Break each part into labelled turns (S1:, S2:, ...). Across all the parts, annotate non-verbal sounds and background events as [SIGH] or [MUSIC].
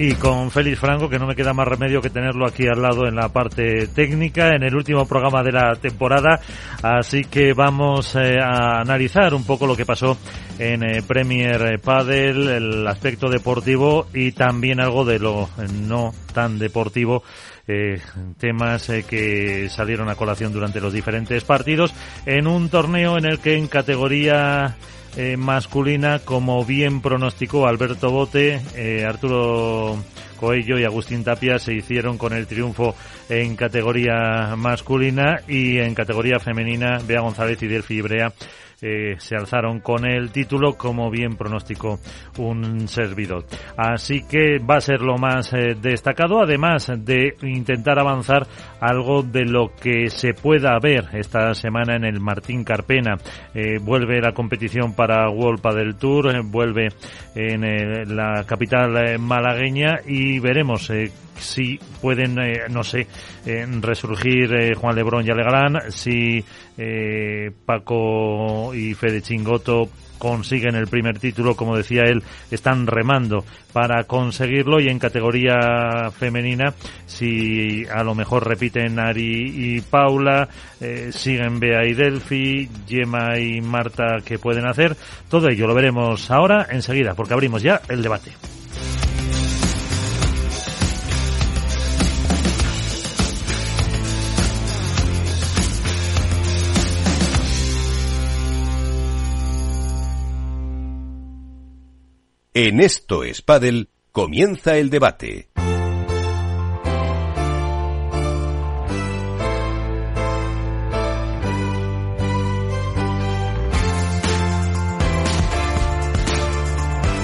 S1: Y con Félix Franco, que no me queda más remedio que tenerlo aquí al lado en la parte técnica, en el último programa de la temporada. Así que vamos eh, a analizar un poco lo que pasó en eh, Premier Padel, el aspecto deportivo y también algo de lo no tan deportivo. Eh, temas eh, que salieron a colación durante los diferentes partidos en un torneo en el que en categoría eh, masculina, como bien pronosticó Alberto Bote, eh, Arturo Coello y Agustín Tapia se hicieron con el triunfo en categoría masculina y en categoría femenina Bea González y Delfi Ibrea eh, se alzaron con el título, como bien pronosticó un servidor. Así que va a ser lo más eh, destacado, además de intentar avanzar algo de lo que se pueda ver esta semana en el Martín Carpena. Eh, vuelve la competición para World del Tour, vuelve en la capital malagueña y veremos si pueden, no sé, resurgir Juan Lebrón y Alegrán, si Paco y Fede Chingoto consiguen el primer título, como decía él, están remando para conseguirlo y en categoría femenina, si a lo mejor repiten Ari y Paula, eh, siguen Bea y Delphi, Gemma y Marta, que pueden hacer? Todo ello lo veremos ahora, enseguida, porque abrimos ya el debate.
S2: En Esto es comienza el debate.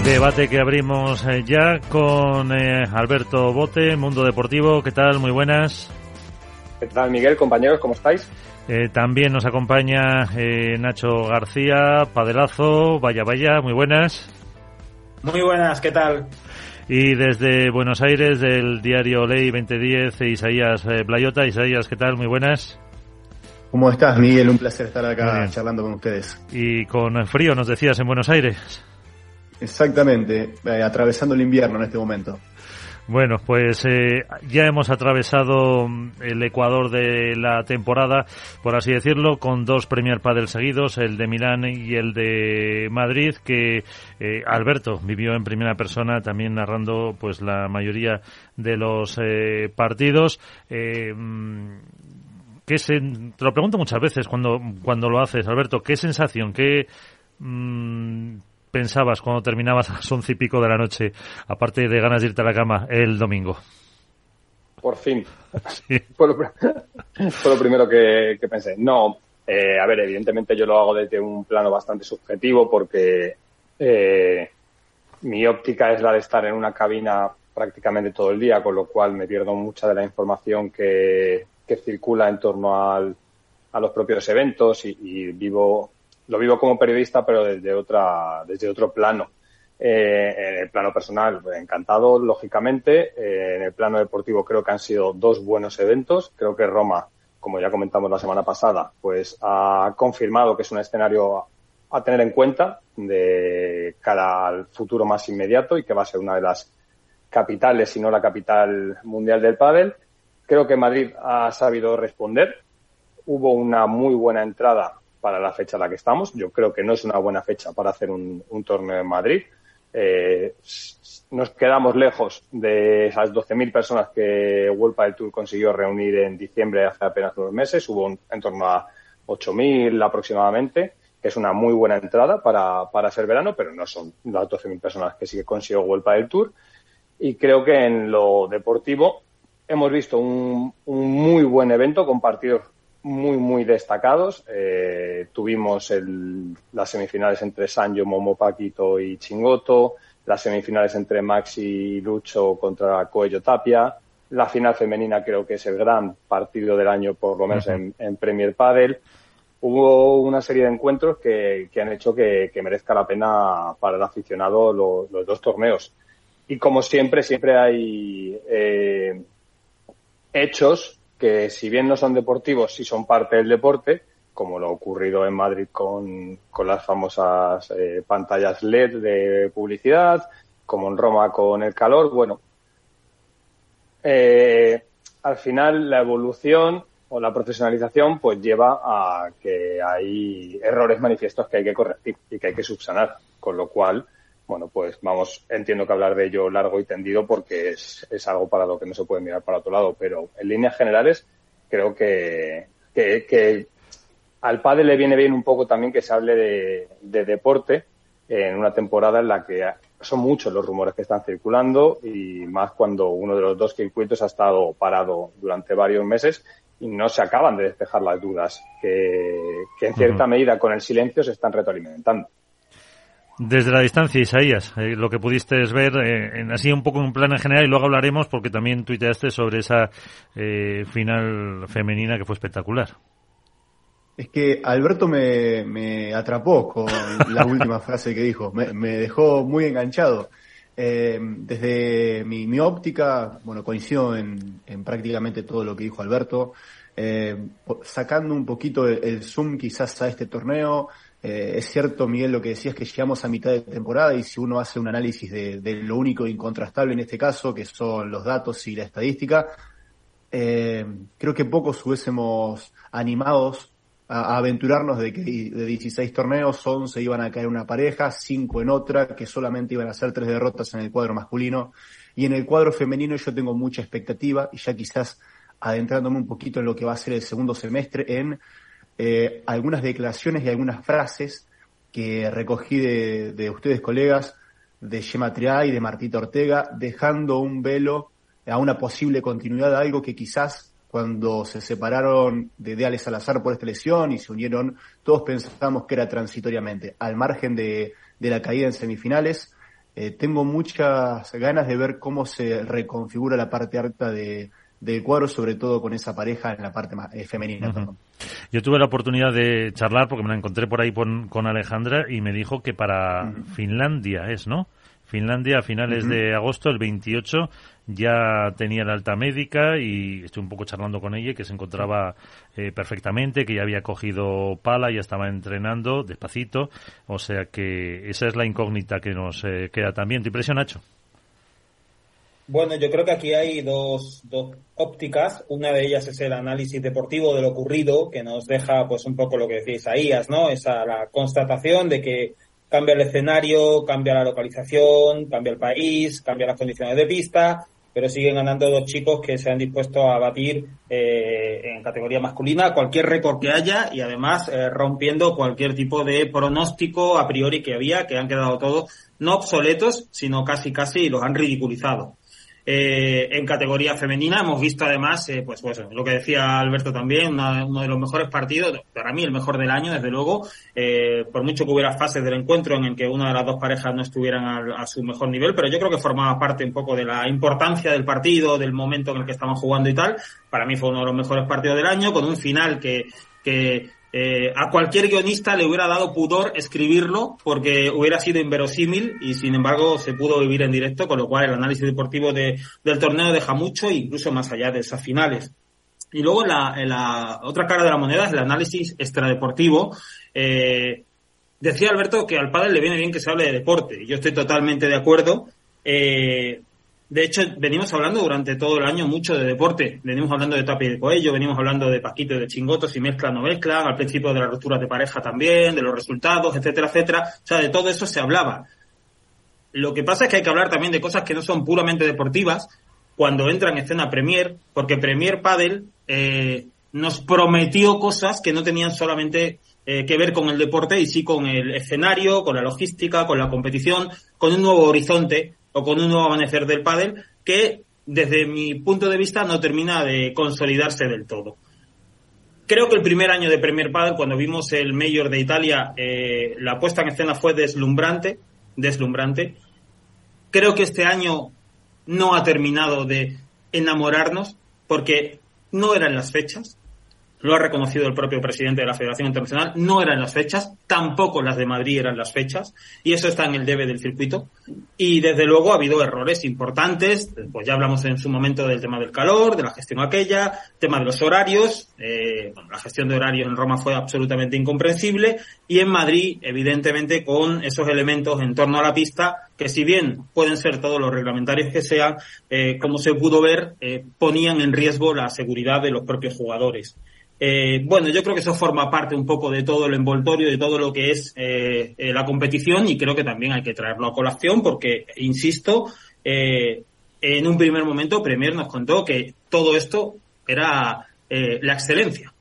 S1: Debate que abrimos eh, ya con eh, Alberto Bote, Mundo Deportivo. ¿Qué tal? Muy buenas.
S3: ¿Qué tal, Miguel? Compañeros, ¿cómo estáis?
S1: Eh, también nos acompaña Nacho García, Padelazo, Vaya Vaya, muy buenas.
S4: Muy buenas, ¿qué tal?
S1: Y desde Buenos Aires, del diario Ley 2010, Isaías eh, Blayota. Isaías, ¿qué tal? Muy buenas.
S5: ¿Cómo estás, Miguel? Un placer estar acá charlando con ustedes.
S1: Y con frío, nos decías, en Buenos Aires.
S5: Exactamente, eh, atravesando el invierno en este momento.
S1: Bueno, pues eh, ya hemos atravesado mm, el Ecuador de la temporada, por así decirlo, con dos Premier Padel seguidos, el de Milán y el de Madrid, que eh, Alberto vivió en primera persona, también narrando pues la mayoría de los eh, partidos. Mm, ¿qué se, te lo pregunto muchas veces cuando, cuando lo haces, Alberto, ¿qué sensación, qué mm, pensabas cuando terminabas a [LAUGHS] las once y pico de la noche, aparte de ganas de irte a la cama el domingo?
S3: Por fin. [LAUGHS] [LAUGHS] fue, lo, primero que, pensé. No, eh, a ver, evidentemente yo lo hago desde un plano bastante subjetivo porque eh, mi óptica es la de estar en una cabina prácticamente todo el día, con lo cual me pierdo mucha de la información que, circula en torno al, a los propios eventos y vivo lo vivo como periodista, pero desde otra, desde otro plano. Eh, en el plano personal, encantado, lógicamente. Eh, en el plano deportivo creo que han sido dos buenos eventos. Creo que Roma, como ya comentamos la semana pasada, pues ha confirmado que es un escenario a tener en cuenta de cara al futuro más inmediato y que va a ser una de las capitales, si no la capital mundial del pádel. Creo que Madrid ha sabido responder. Hubo una muy buena entrada para la fecha en la que estamos. Yo creo que no es una buena fecha para hacer un, torneo en Madrid. Eh, nos quedamos lejos de esas 12.000 personas que World del Tour consiguió reunir en diciembre hace apenas unos meses. Hubo en torno a 8.000 aproximadamente, que es una muy buena entrada para, para ser verano, pero no son las 12.000 personas que sí que consiguió World del Tour. Y creo que en lo deportivo hemos visto un, un muy buen evento con partidos muy, muy destacados. Eh, tuvimos el, las semifinales entre Sanjo, Momo, Paquito y Chingoto, las semifinales entre Maxi y Lucho contra Coello Tapia. La final femenina creo que es el gran partido del año, por lo menos en, Premier Padel. hubo una serie de encuentros que, han hecho que, merezca la pena para el aficionado los dos torneos. Y como siempre, siempre hay eh, hechos que si bien no son deportivos, sí son parte del deporte, como lo ocurrido en Madrid con, las famosas eh, pantallas LED de publicidad, como en Roma con el calor. Bueno, eh, al final la evolución o la profesionalización pues lleva a que hay errores manifiestos que hay que corregir y que hay que subsanar, con lo cual, bueno, pues vamos, entiendo que hablar de ello largo y tendido porque es, es algo para lo que no se puede mirar para otro lado, pero en líneas generales creo que, que, al padre le viene bien un poco también que se hable de, de deporte en una temporada en la que son muchos los rumores que están circulando y más cuando uno de los dos circuitos ha estado parado durante varios meses y no se acaban de despejar las dudas que, en cierta medida con el silencio se están retroalimentando.
S1: Desde la distancia, Isaías, eh, lo que pudiste ver, eh, en, así un poco en plan en general, y luego hablaremos porque también tuiteaste sobre esa eh, final femenina que fue espectacular.
S5: Es que Alberto me, atrapó con la [LAUGHS] última frase que dijo, me, dejó muy enganchado. desde mi, óptica, bueno, coincido en, prácticamente todo lo que dijo Alberto, sacando un poquito el zoom quizás a este torneo, eh, es cierto, Miguel, lo que decías que llegamos a mitad de temporada y si uno hace un análisis de, lo único incontrastable en este caso, que son los datos y la estadística, eh, creo que pocos hubiésemos animados a, aventurarnos de que de 16 torneos, 11 iban a caer una pareja, 5 en otra, que solamente iban a ser 3 derrotas en el cuadro masculino. Y en el cuadro femenino yo tengo mucha expectativa y ya quizás adentrándome un poquito en lo que va a ser el segundo semestre en eh, algunas declaraciones y algunas frases que recogí de, ustedes, colegas, de Gemma Triay y de Martita Ortega, dejando un velo a una posible continuidad de algo que quizás cuando se separaron de, de Ale Salazar por esta lesión y se unieron, todos pensamos que era transitoriamente. Al margen de, la caída en semifinales, eh, tengo muchas ganas de ver cómo se reconfigura la parte alta de, del cuadro, sobre todo con esa pareja en la parte eh, femenina.
S1: Yo tuve la oportunidad de charlar, porque me la encontré por ahí con, Alejandra, y me dijo que para Finlandia es, ¿no? Finlandia a finales de agosto, el 28, ya tenía la alta médica y estuve un poco charlando con ella, que se encontraba eh, perfectamente, que ya había cogido pala, ya estaba entrenando despacito, o sea que esa es la incógnita que nos eh, queda también. ¿Te impresiona, Nacho?
S4: Bueno, yo creo que aquí hay dos, dos ópticas. Una de ellas es el análisis deportivo de lo ocurrido, que nos deja pues un poco lo que decía Isaías, ¿no? Esa la constatación de que cambia el escenario, cambia la localización, cambia el país, cambia las condiciones de pista, pero siguen ganando dos chicos que se han dispuesto a batir eh, en categoría masculina cualquier récord que haya y además eh, rompiendo cualquier tipo de pronóstico a priori que había, que han quedado todos no obsoletos, sino casi casi los han ridiculizado. Eh, en categoría femenina hemos visto además, eh, pues, pues lo que decía Alberto también, uno de los mejores partidos, para mí el mejor del año, desde luego, eh, por mucho que hubiera fases del encuentro en el que una de las dos parejas no estuvieran a, su mejor nivel, pero yo creo que formaba parte un poco de la importancia del partido, del momento en el que estaban jugando y tal. Para mí fue uno de los mejores partidos del año, con un final que, que eh, a cualquier guionista le hubiera dado pudor escribirlo porque hubiera sido inverosímil y sin embargo se pudo vivir en directo, con lo cual el análisis deportivo de, del torneo deja mucho, incluso más allá de esas finales. Y luego la, la otra cara de la moneda es el análisis extradeportivo. Eh, decía Alberto que al padre le viene bien que se hable de deporte. Yo estoy totalmente de acuerdo. Eh, de hecho, venimos hablando durante todo el año mucho de deporte. Venimos hablando de Tapi de Coello, venimos hablando de Paquito y de Chingotos, si mezclan o no mezclan, al principio de las rupturas de pareja también, de los resultados, etcétera, etcétera. O sea, de todo eso se hablaba. Lo que pasa es que hay que hablar también de cosas que no son puramente deportivas cuando entra en escena Premier, porque Premier Padel eh, nos prometió cosas que no tenían solamente eh, que ver con el deporte y sí con el escenario, con la logística, con la competición, con un nuevo horizonte o con un nuevo amanecer del pádel que desde mi punto de vista no termina de consolidarse del todo. Creo que el primer año de Premier Padel, cuando vimos el Mayor de Italia, eh, la puesta en escena fue deslumbrante, deslumbrante. Creo que este año no ha terminado de enamorarnos porque no eran las fechas. Lo ha reconocido el propio presidente de la Federación Internacional, no eran las fechas, tampoco las de Madrid eran las fechas, y eso está en el debe del circuito. Y desde luego ha habido errores importantes, pues ya hablamos en su momento del tema del calor, de la gestión aquella, tema de los horarios, eh, bueno, la gestión de horarios en Roma fue absolutamente incomprensible, y en Madrid, evidentemente, con esos elementos en torno a la pista, que si bien pueden ser todos los reglamentarios que sean, eh, como se pudo ver, eh, ponían en riesgo la seguridad de los propios jugadores. Eh, bueno, yo creo que eso forma parte un poco de todo el envoltorio, de todo lo que es eh, eh, la competición y creo que también hay que traerlo a colación porque, insisto, en un primer momento Premier nos contó que todo esto era la excelencia.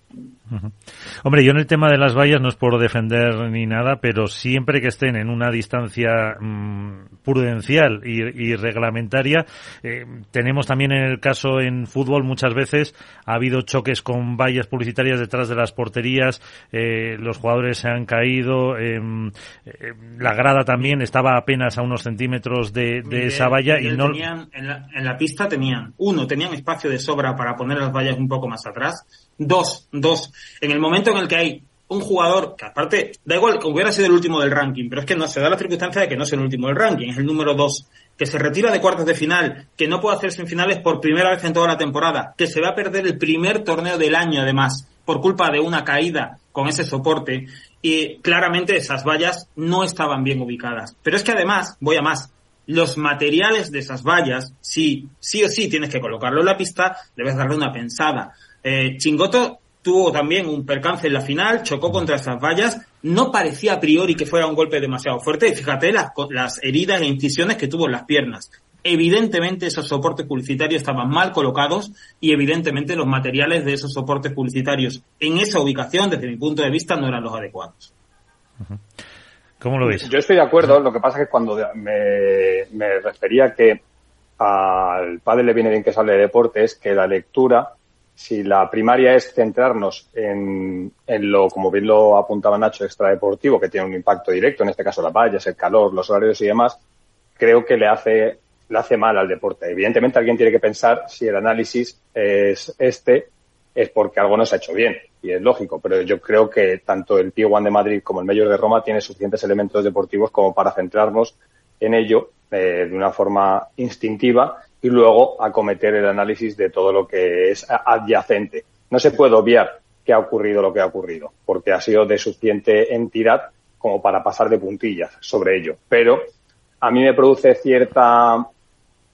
S1: Hombre, yo en el tema de las vallas no es por defender ni nada, pero siempre que estén en una distancia mm, prudencial y, reglamentaria, eh, tenemos también en el caso en fútbol muchas veces ha habido choques con vallas publicitarias detrás de las porterías, eh, los jugadores se han caído, em, eh, la grada también estaba apenas a unos centímetros de, esa valla y no.
S4: en, la, en la pista tenían, uno, tenían espacio de sobra para poner las vallas un poco más atrás Dos, dos. En el momento en el que hay un jugador que aparte, da igual que hubiera sido el último del ranking, pero es que no se da la circunstancia de que no es el último del ranking, es el número dos, que se retira de cuartos de final, que no puede hacerse en finales por primera vez en toda la temporada, que se va a perder el primer torneo del año además, por culpa de una caída con ese soporte, y claramente esas vallas no estaban bien ubicadas. Pero es que además, voy a más, los materiales de esas vallas, sí, sí o sí tienes que colocarlo en la pista, debes darle una pensada. Eh, Chingoto tuvo también un percance en la final, chocó contra esas vallas, no parecía a priori que fuera un golpe demasiado fuerte, y fíjate las, las heridas e incisiones que tuvo en las piernas. Evidentemente esos soportes publicitarios estaban mal colocados y evidentemente los materiales de esos soportes publicitarios en esa ubicación, desde mi punto de vista, no eran los adecuados.
S1: ¿Cómo lo ves?
S3: Yo estoy de acuerdo, lo que pasa es que cuando me, me refería que al padre le viene bien que sale de deportes, que la lectura si la primaria es centrarnos en, en, lo, como bien lo apuntaba Nacho, extradeportivo, que tiene un impacto directo, en este caso las vallas, el calor, los horarios y demás, creo que le hace, le hace mal al deporte. Evidentemente alguien tiene que pensar si el análisis es este, es porque algo no se ha hecho bien, y es lógico, pero yo creo que tanto el P1 de Madrid como el Mayor de Roma tiene suficientes elementos deportivos como para centrarnos en ello eh, de una forma instintiva y luego acometer el análisis de todo lo que es adyacente. No se puede obviar que ha ocurrido lo que ha ocurrido, porque ha sido de suficiente entidad como para pasar de puntillas sobre ello. Pero a mí me produce cierta,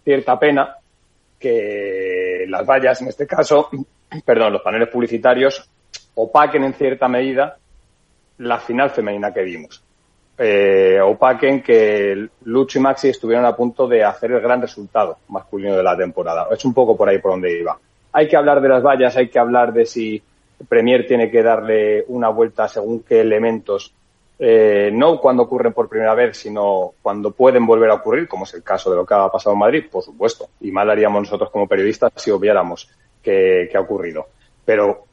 S3: cierta pena que las vallas, en este caso, [CLEARS THROAT] perdón, los paneles publicitarios, opaquen en cierta medida la final femenina que vimos eh, opaquen que Lucho y Maxi estuvieron a punto de hacer el gran resultado masculino de la temporada. Es un poco por ahí por donde iba. Hay que hablar de las vallas, hay que hablar de si Premier tiene que darle una vuelta según qué elementos, eh, no cuando ocurren por primera vez, sino cuando pueden volver a ocurrir, como es el caso de lo que ha pasado en Madrid, por supuesto. Y mal haríamos nosotros como periodistas si obviáramos que, que ha ocurrido. Pero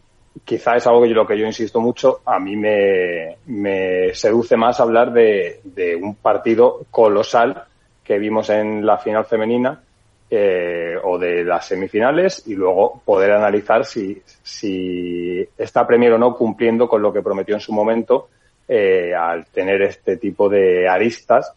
S3: quizá es algo que yo, lo que yo insisto mucho, a mí me, me seduce más hablar de, de, un partido colosal que vimos en la final femenina eh, o de las semifinales y luego poder analizar si, si está Premier o no cumpliendo con lo que prometió en su momento eh, al tener este tipo de aristas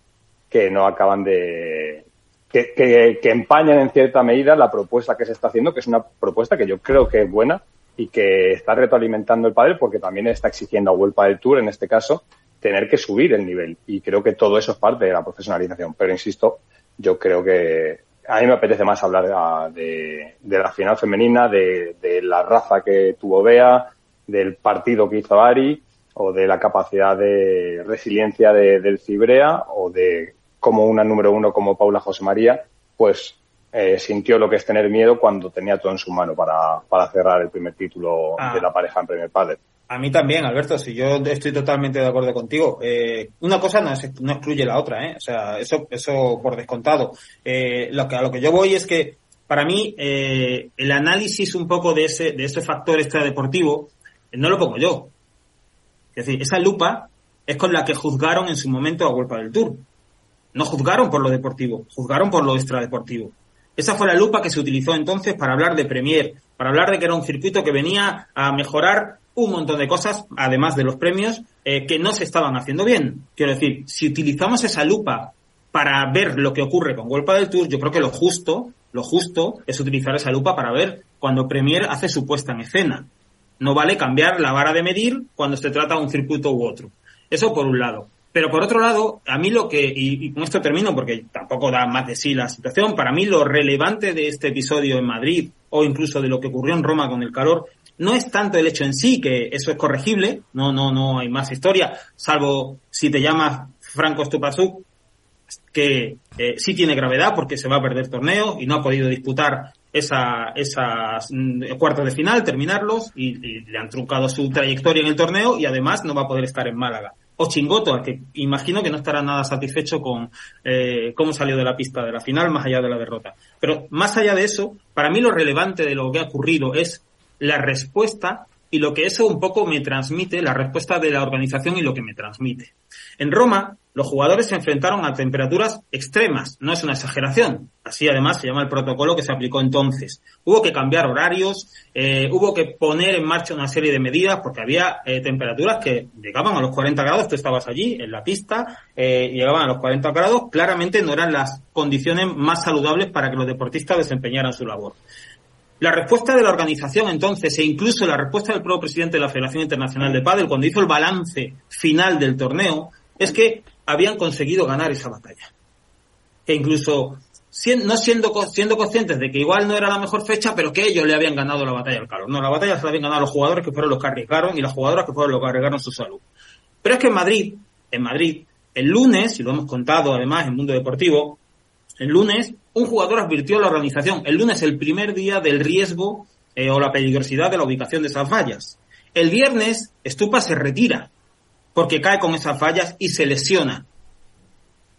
S3: que no acaban de, que, que, que, empañan en cierta medida la propuesta que se está haciendo, que es una propuesta que yo creo que es buena, y que está retroalimentando el padre porque también está exigiendo a World del Tour, en este caso, tener que subir el nivel. Y creo que todo eso es parte de la profesionalización. Pero insisto, yo creo que a mí me apetece más hablar de, de la final femenina, de, de, la raza que tuvo Bea, del partido que hizo Ari, o de la capacidad de resiliencia de, del Cibrea, o de cómo una número uno como Paula José María, pues eh, sintió lo que es tener miedo cuando tenía todo en su mano para, para cerrar el primer título ah. de la pareja en Premier Padre.
S4: A mí también, Alberto, si yo estoy totalmente de acuerdo contigo. Eh, una cosa no, no, excluye la otra, ¿eh? O sea, eso, eso por descontado. Eh, lo que, a lo que yo voy es que, para mí, eh, el análisis un poco de ese, de ese factor extradeportivo, no lo pongo yo. Es decir, esa lupa es con la que juzgaron en su momento a Vuelta del Tour. No juzgaron por lo deportivo, juzgaron por lo extradeportivo. Esa fue la lupa que se utilizó entonces para hablar de Premier, para hablar de que era un circuito que venía a mejorar un montón de cosas, además de los premios, eh, que no se estaban haciendo bien. Quiero decir, si utilizamos esa lupa para ver lo que ocurre con Golpa del Tour, yo creo que lo justo, lo justo es utilizar esa lupa para ver cuando Premier hace su puesta en escena. No vale cambiar la vara de medir cuando se trata de un circuito u otro. Eso por un lado. Pero por otro lado, a mí lo que, y, con esto termino porque tampoco da más de sí la situación, para mí lo relevante de este episodio en Madrid o incluso de lo que ocurrió en Roma con el calor, no es tanto el hecho en sí, que eso es corregible, no, no, no hay más historia, salvo si te llamas Franco Stupasuk, que eh, sí tiene gravedad porque se va a perder torneo y no ha podido disputar esa, esas mm, cuartos de final, terminarlos y, le han truncado su trayectoria en el torneo y además no va a poder estar en Málaga o Chingoto, al que imagino que no estará nada satisfecho con eh, cómo salió de la pista de la final, más allá de la derrota. Pero más allá de eso, para mí lo relevante de lo que ha ocurrido es la respuesta y lo que eso un poco me transmite, la respuesta de la organización y lo que me transmite. En Roma, los jugadores se enfrentaron a temperaturas extremas, no es una exageración. Así además se llama el protocolo que se aplicó entonces. Hubo que cambiar horarios, eh, hubo que poner en marcha una serie de medidas porque había eh, temperaturas que llegaban a los 40 grados, tú estabas allí en la pista, eh, llegaban a los 40 grados, claramente no eran las condiciones más saludables para que los deportistas desempeñaran su labor. La respuesta de la organización entonces, e incluso la respuesta del propio presidente de la Federación Internacional de Padel, cuando hizo el balance final del torneo, es que habían conseguido ganar esa batalla. Que incluso no siendo, siendo conscientes de que igual no era la mejor fecha, pero que ellos le habían ganado la batalla al calor. No, la batalla se la habían ganado los jugadores que fueron los que arriesgaron y las jugadoras que fueron los que arriesgaron su salud. Pero es que en Madrid, en Madrid, el lunes, y lo hemos contado además en Mundo Deportivo, el lunes un jugador advirtió a la organización, el lunes el primer día del riesgo eh, o la peligrosidad de la ubicación de esas vallas. El viernes Estupa se retira porque cae con esas fallas y se lesiona.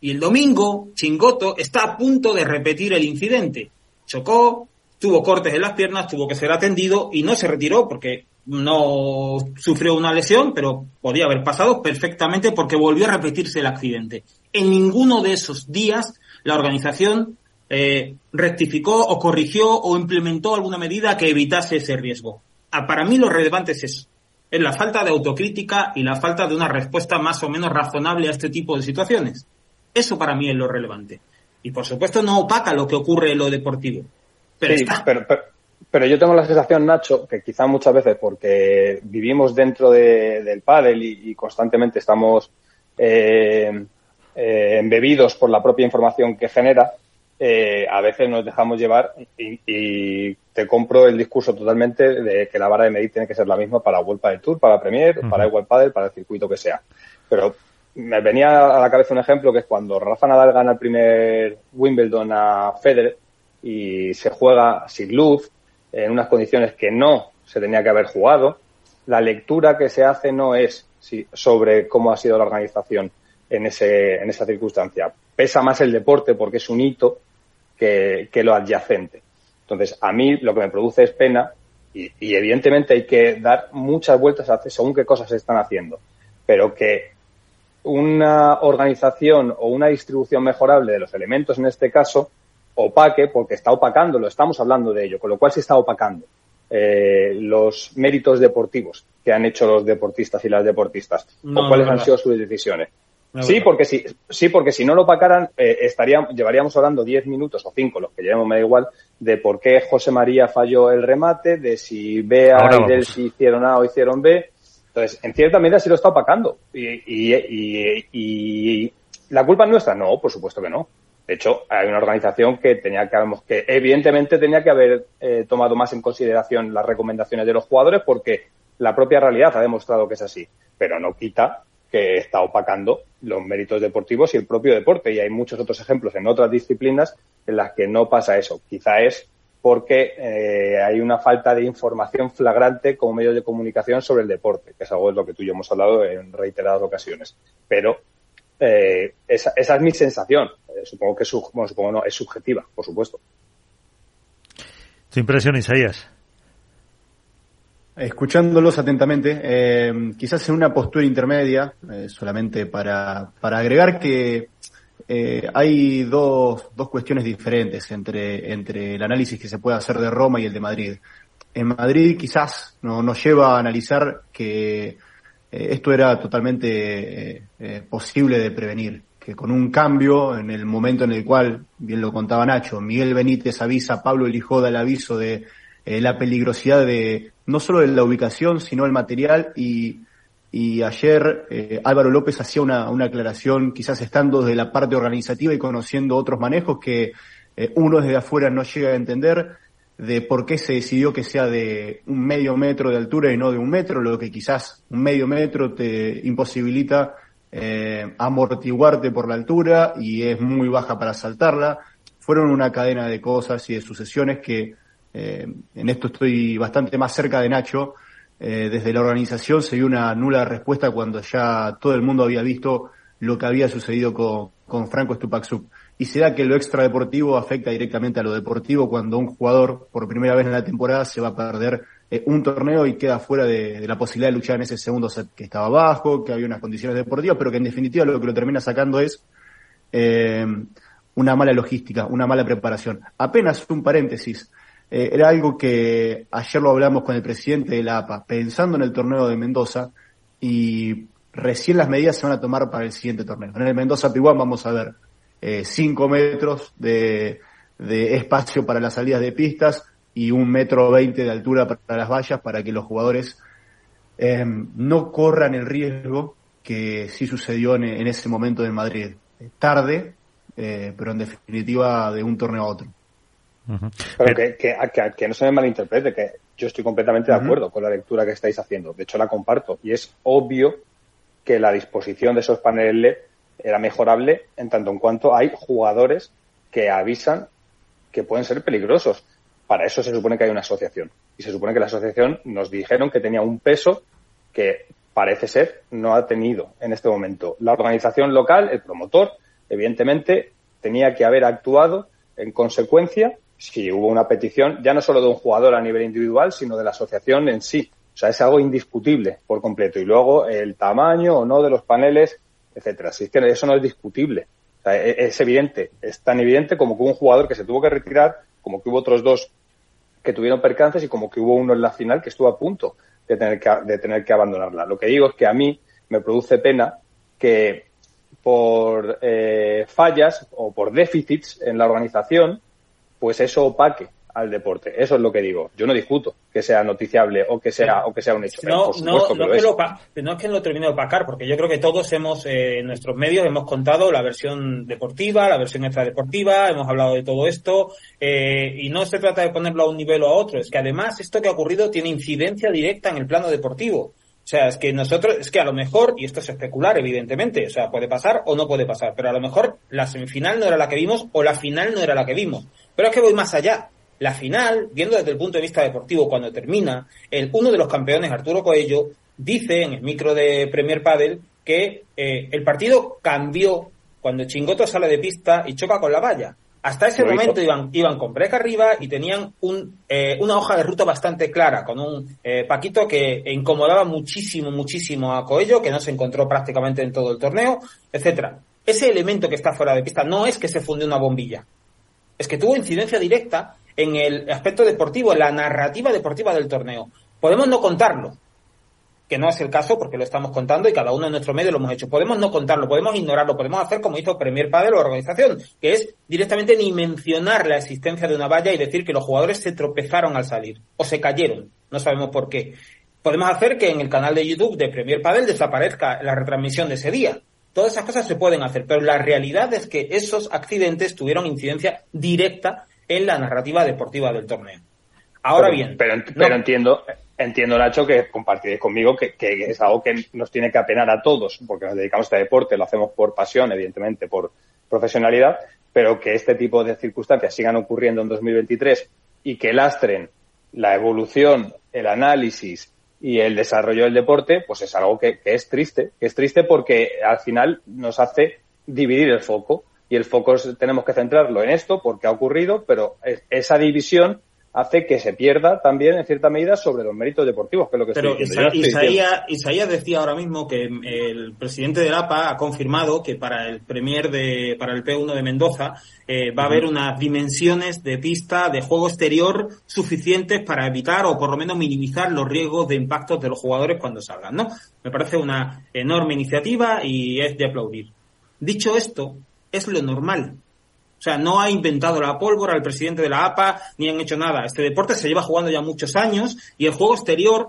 S4: Y el domingo, Chingoto está a punto de repetir el incidente. Chocó, tuvo cortes en las piernas, tuvo que ser atendido y no se retiró porque no sufrió una lesión, pero podía haber pasado perfectamente porque volvió a repetirse el accidente. En ninguno de esos días la organización eh, rectificó o corrigió o implementó alguna medida que evitase ese riesgo. Ah, para mí lo relevante es eso es la falta de autocrítica y la falta de una respuesta más o menos razonable a este tipo de situaciones. Eso para mí es lo relevante. Y por supuesto no opaca lo que ocurre en lo deportivo. Pero, sí,
S3: pero, yo tengo la sensación, Nacho, que quizá muchas veces porque vivimos dentro del pádel y, constantemente estamos eh, eh, embebidos por la propia información que genera, eh, a veces nos dejamos llevar y, te compro el discurso totalmente de que la vara de medir tiene que ser la misma para World del Tour, para Premier, para Igual Padel, para el circuito que sea. Pero me venía a la cabeza un ejemplo que es cuando Rafa Nadal gana el primer Wimbledon a Federer y se juega sin luz, en unas condiciones que no se tenía que haber jugado, la lectura que se hace no es sobre cómo ha sido la organización en, ese, en esa circunstancia. Pesa más el deporte porque es un hito que, lo adyacente. Entonces, a mí lo que me produce es pena y, evidentemente hay que dar muchas vueltas a según qué cosas se están haciendo, pero que una organización o una distribución mejorable de los elementos en este caso opaque, porque está opacándolo, estamos hablando de ello, con lo cual se está opacando eh, los méritos deportivos que han hecho los deportistas y las deportistas, o cuáles han sido sus decisiones sí, porque si, sí, porque si no lo pacaran, eh, estaríamos, llevaríamos hablando 10 minutos o 5, los que llevemos me da igual, de por qué José María falló el remate, de si B y Del si hicieron A o hicieron B. Entonces, en cierta medida sí lo está opacando. Y, y, y, y, la culpa es nuestra. No, por supuesto que no. De hecho, hay una organización que tenía que, que evidentemente tenía que haber eh, tomado más en consideración las recomendaciones de los jugadores porque la propia realidad ha demostrado que es así. Pero no quita que está opacando los méritos deportivos y el propio deporte. Y hay muchos otros ejemplos en otras disciplinas en las que no pasa eso. Quizá es porque eh, hay una falta de información flagrante como medios de comunicación sobre el deporte, que es algo de lo que tú y yo hemos hablado en reiteradas ocasiones. Pero eh, esa, esa, es mi sensación. Eh, supongo que bueno, supongo no, es subjetiva, por supuesto.
S1: Tu impresión, Isaías.
S5: Escuchándolos atentamente, eh, quizás en una postura intermedia, eh, solamente para, para agregar que eh, hay dos, dos cuestiones diferentes entre, entre el análisis que se puede hacer de Roma y el de Madrid. En Madrid quizás no, nos lleva a analizar que esto era totalmente posible de prevenir, que con un cambio en el momento en el cual, bien lo contaba Nacho, Miguel Benítez avisa Pablo Elijó el aviso de la peligrosidad de no solo de la ubicación, sino el material y y ayer eh, Álvaro López hacía una, una, aclaración, quizás estando desde la parte organizativa y conociendo otros manejos que eh, uno desde afuera no llega a entender de por qué se decidió que sea de un medio metro de altura y no de un metro, lo que quizás un medio metro te imposibilita eh, amortiguarte por la altura y es muy baja para saltarla. Fueron una cadena de cosas y de sucesiones que en esto estoy bastante más cerca de Nacho, eh, desde la organización se dio una nula respuesta cuando ya todo el mundo había visto lo que había sucedido con, con Franco Stupacsuk. Y se da que lo extradeportivo afecta directamente a lo deportivo cuando un jugador por primera vez en la temporada se va a perder eh, un torneo y queda fuera de, la posibilidad de luchar en ese segundo set que estaba abajo, que había unas condiciones deportivas, pero que en definitiva lo que lo termina sacando es eh, una mala logística, una mala preparación. Apenas un paréntesis. Eh, era algo que ayer lo hablamos con el presidente de la APA, pensando en el torneo de Mendoza y recién las medidas se van a tomar para el siguiente torneo. En el Mendoza Piguán vamos a ver 5 eh, metros de, espacio para las salidas de pistas y un metro veinte de altura para las vallas para que los jugadores eh, no corran el riesgo que sí sucedió en, ese momento en Madrid. Tarde, pero en definitiva de un torneo a otro.
S3: Pero que, que, no se me malinterprete, que yo estoy completamente de acuerdo con la lectura que estáis haciendo. De hecho, la comparto. Y es obvio que la disposición de esos paneles LED era mejorable en tanto en cuanto hay jugadores que avisan que pueden ser peligrosos. Para eso se supone que hay una asociación. Y se supone que la asociación nos dijeron que tenía un peso que parece ser no ha tenido en este momento. La organización local, el promotor, evidentemente, tenía que haber actuado en consecuencia si hubo una petición, ya no solo de un jugador a nivel individual, sino de la asociación en sí. O sea, es algo indiscutible por completo. Y luego el tamaño o no de los paneles, etcétera. Es que eso no es discutible. E-, es evidente, es tan evidente como que hubo un jugador que se tuvo que retirar, como que hubo otros dos que tuvieron percances y como que hubo uno en la final que estuvo a punto de tener que, de tener que abandonarla. Lo que digo es que a mí me produce pena que por eh, fallas o por déficits en la organización pues eso opaque al deporte. Eso es lo que digo. Yo no discuto que sea noticiable o que sea o que sea un hecho.
S4: No, no, no, es. Que no es que lo termine de opacar, porque yo creo que todos hemos, eh, en nuestros medios, hemos contado la versión deportiva, la versión extradeportiva, hemos hablado de todo esto, eh, y no se trata de ponerlo a un nivel o a otro, es que además esto que ha ocurrido tiene incidencia directa en el plano deportivo. O sea, es que nosotros, es que a lo mejor, y esto es especular, evidentemente, o sea, puede pasar o no puede pasar, pero a lo mejor la semifinal no era la que vimos o la final no era la que vimos. Pero es que voy más allá. La final, viendo desde el punto de vista deportivo, cuando termina, el, uno de los campeones, Arturo Coello, dice en el micro de Premier Padel que eh, el partido cambió cuando Chingoto sale de pista y choca con la valla. Hasta ese momento iban, iban con break arriba y tenían un, eh, una hoja de ruta bastante clara, con un eh, Paquito que incomodaba muchísimo, muchísimo a Coello, que no se encontró prácticamente en todo el torneo, etcétera. Ese elemento que está fuera de pista no es que se funde una bombilla, es que tuvo incidencia directa en el aspecto deportivo, en la narrativa deportiva del torneo. Podemos no contarlo, que no es el caso porque lo estamos contando y cada uno en nuestro medio lo hemos hecho. Podemos no contarlo, podemos ignorarlo, podemos hacer como hizo Premier Padel o organización, que es directamente ni mencionar la existencia de una valla y decir que los jugadores se tropezaron al salir o se cayeron, no sabemos por qué. Podemos hacer que en el canal de YouTube de Premier Padel desaparezca la retransmisión de ese día. Todas esas cosas se pueden hacer, pero la realidad es que esos accidentes tuvieron incidencia directa en la narrativa deportiva del torneo. Ahora bien.
S3: Pero, pero entiendo, entiendo, Nacho, que compartiréis conmigo que, es algo que nos tiene que apenar a todos, porque nos dedicamos a este deporte, lo hacemos por pasión, evidentemente, por profesionalidad, pero que este tipo de circunstancias sigan ocurriendo en 2023 y que lastren la evolución, el análisis y el desarrollo del deporte, pues es algo que, es triste, que es triste porque al final nos hace dividir el foco y el foco tenemos que centrarlo en esto porque ha ocurrido, pero esa división hace que se pierda también en cierta medida sobre los méritos deportivos, que es lo que
S4: Pero
S3: estoy
S4: Isaías, Isaías decía ahora mismo que el presidente del APA ha confirmado que para el Premier de, para el P1 de Mendoza, eh, va a haber unas dimensiones de pista de juego exterior suficientes para evitar o por lo menos minimizar los riesgos de impactos de los jugadores cuando salgan, ¿no? Me parece una enorme iniciativa y es de aplaudir. Dicho esto, es lo normal. O sea, no ha inventado la pólvora el presidente de la APA, ni han hecho nada. Este deporte se lleva jugando ya muchos años y el juego exterior,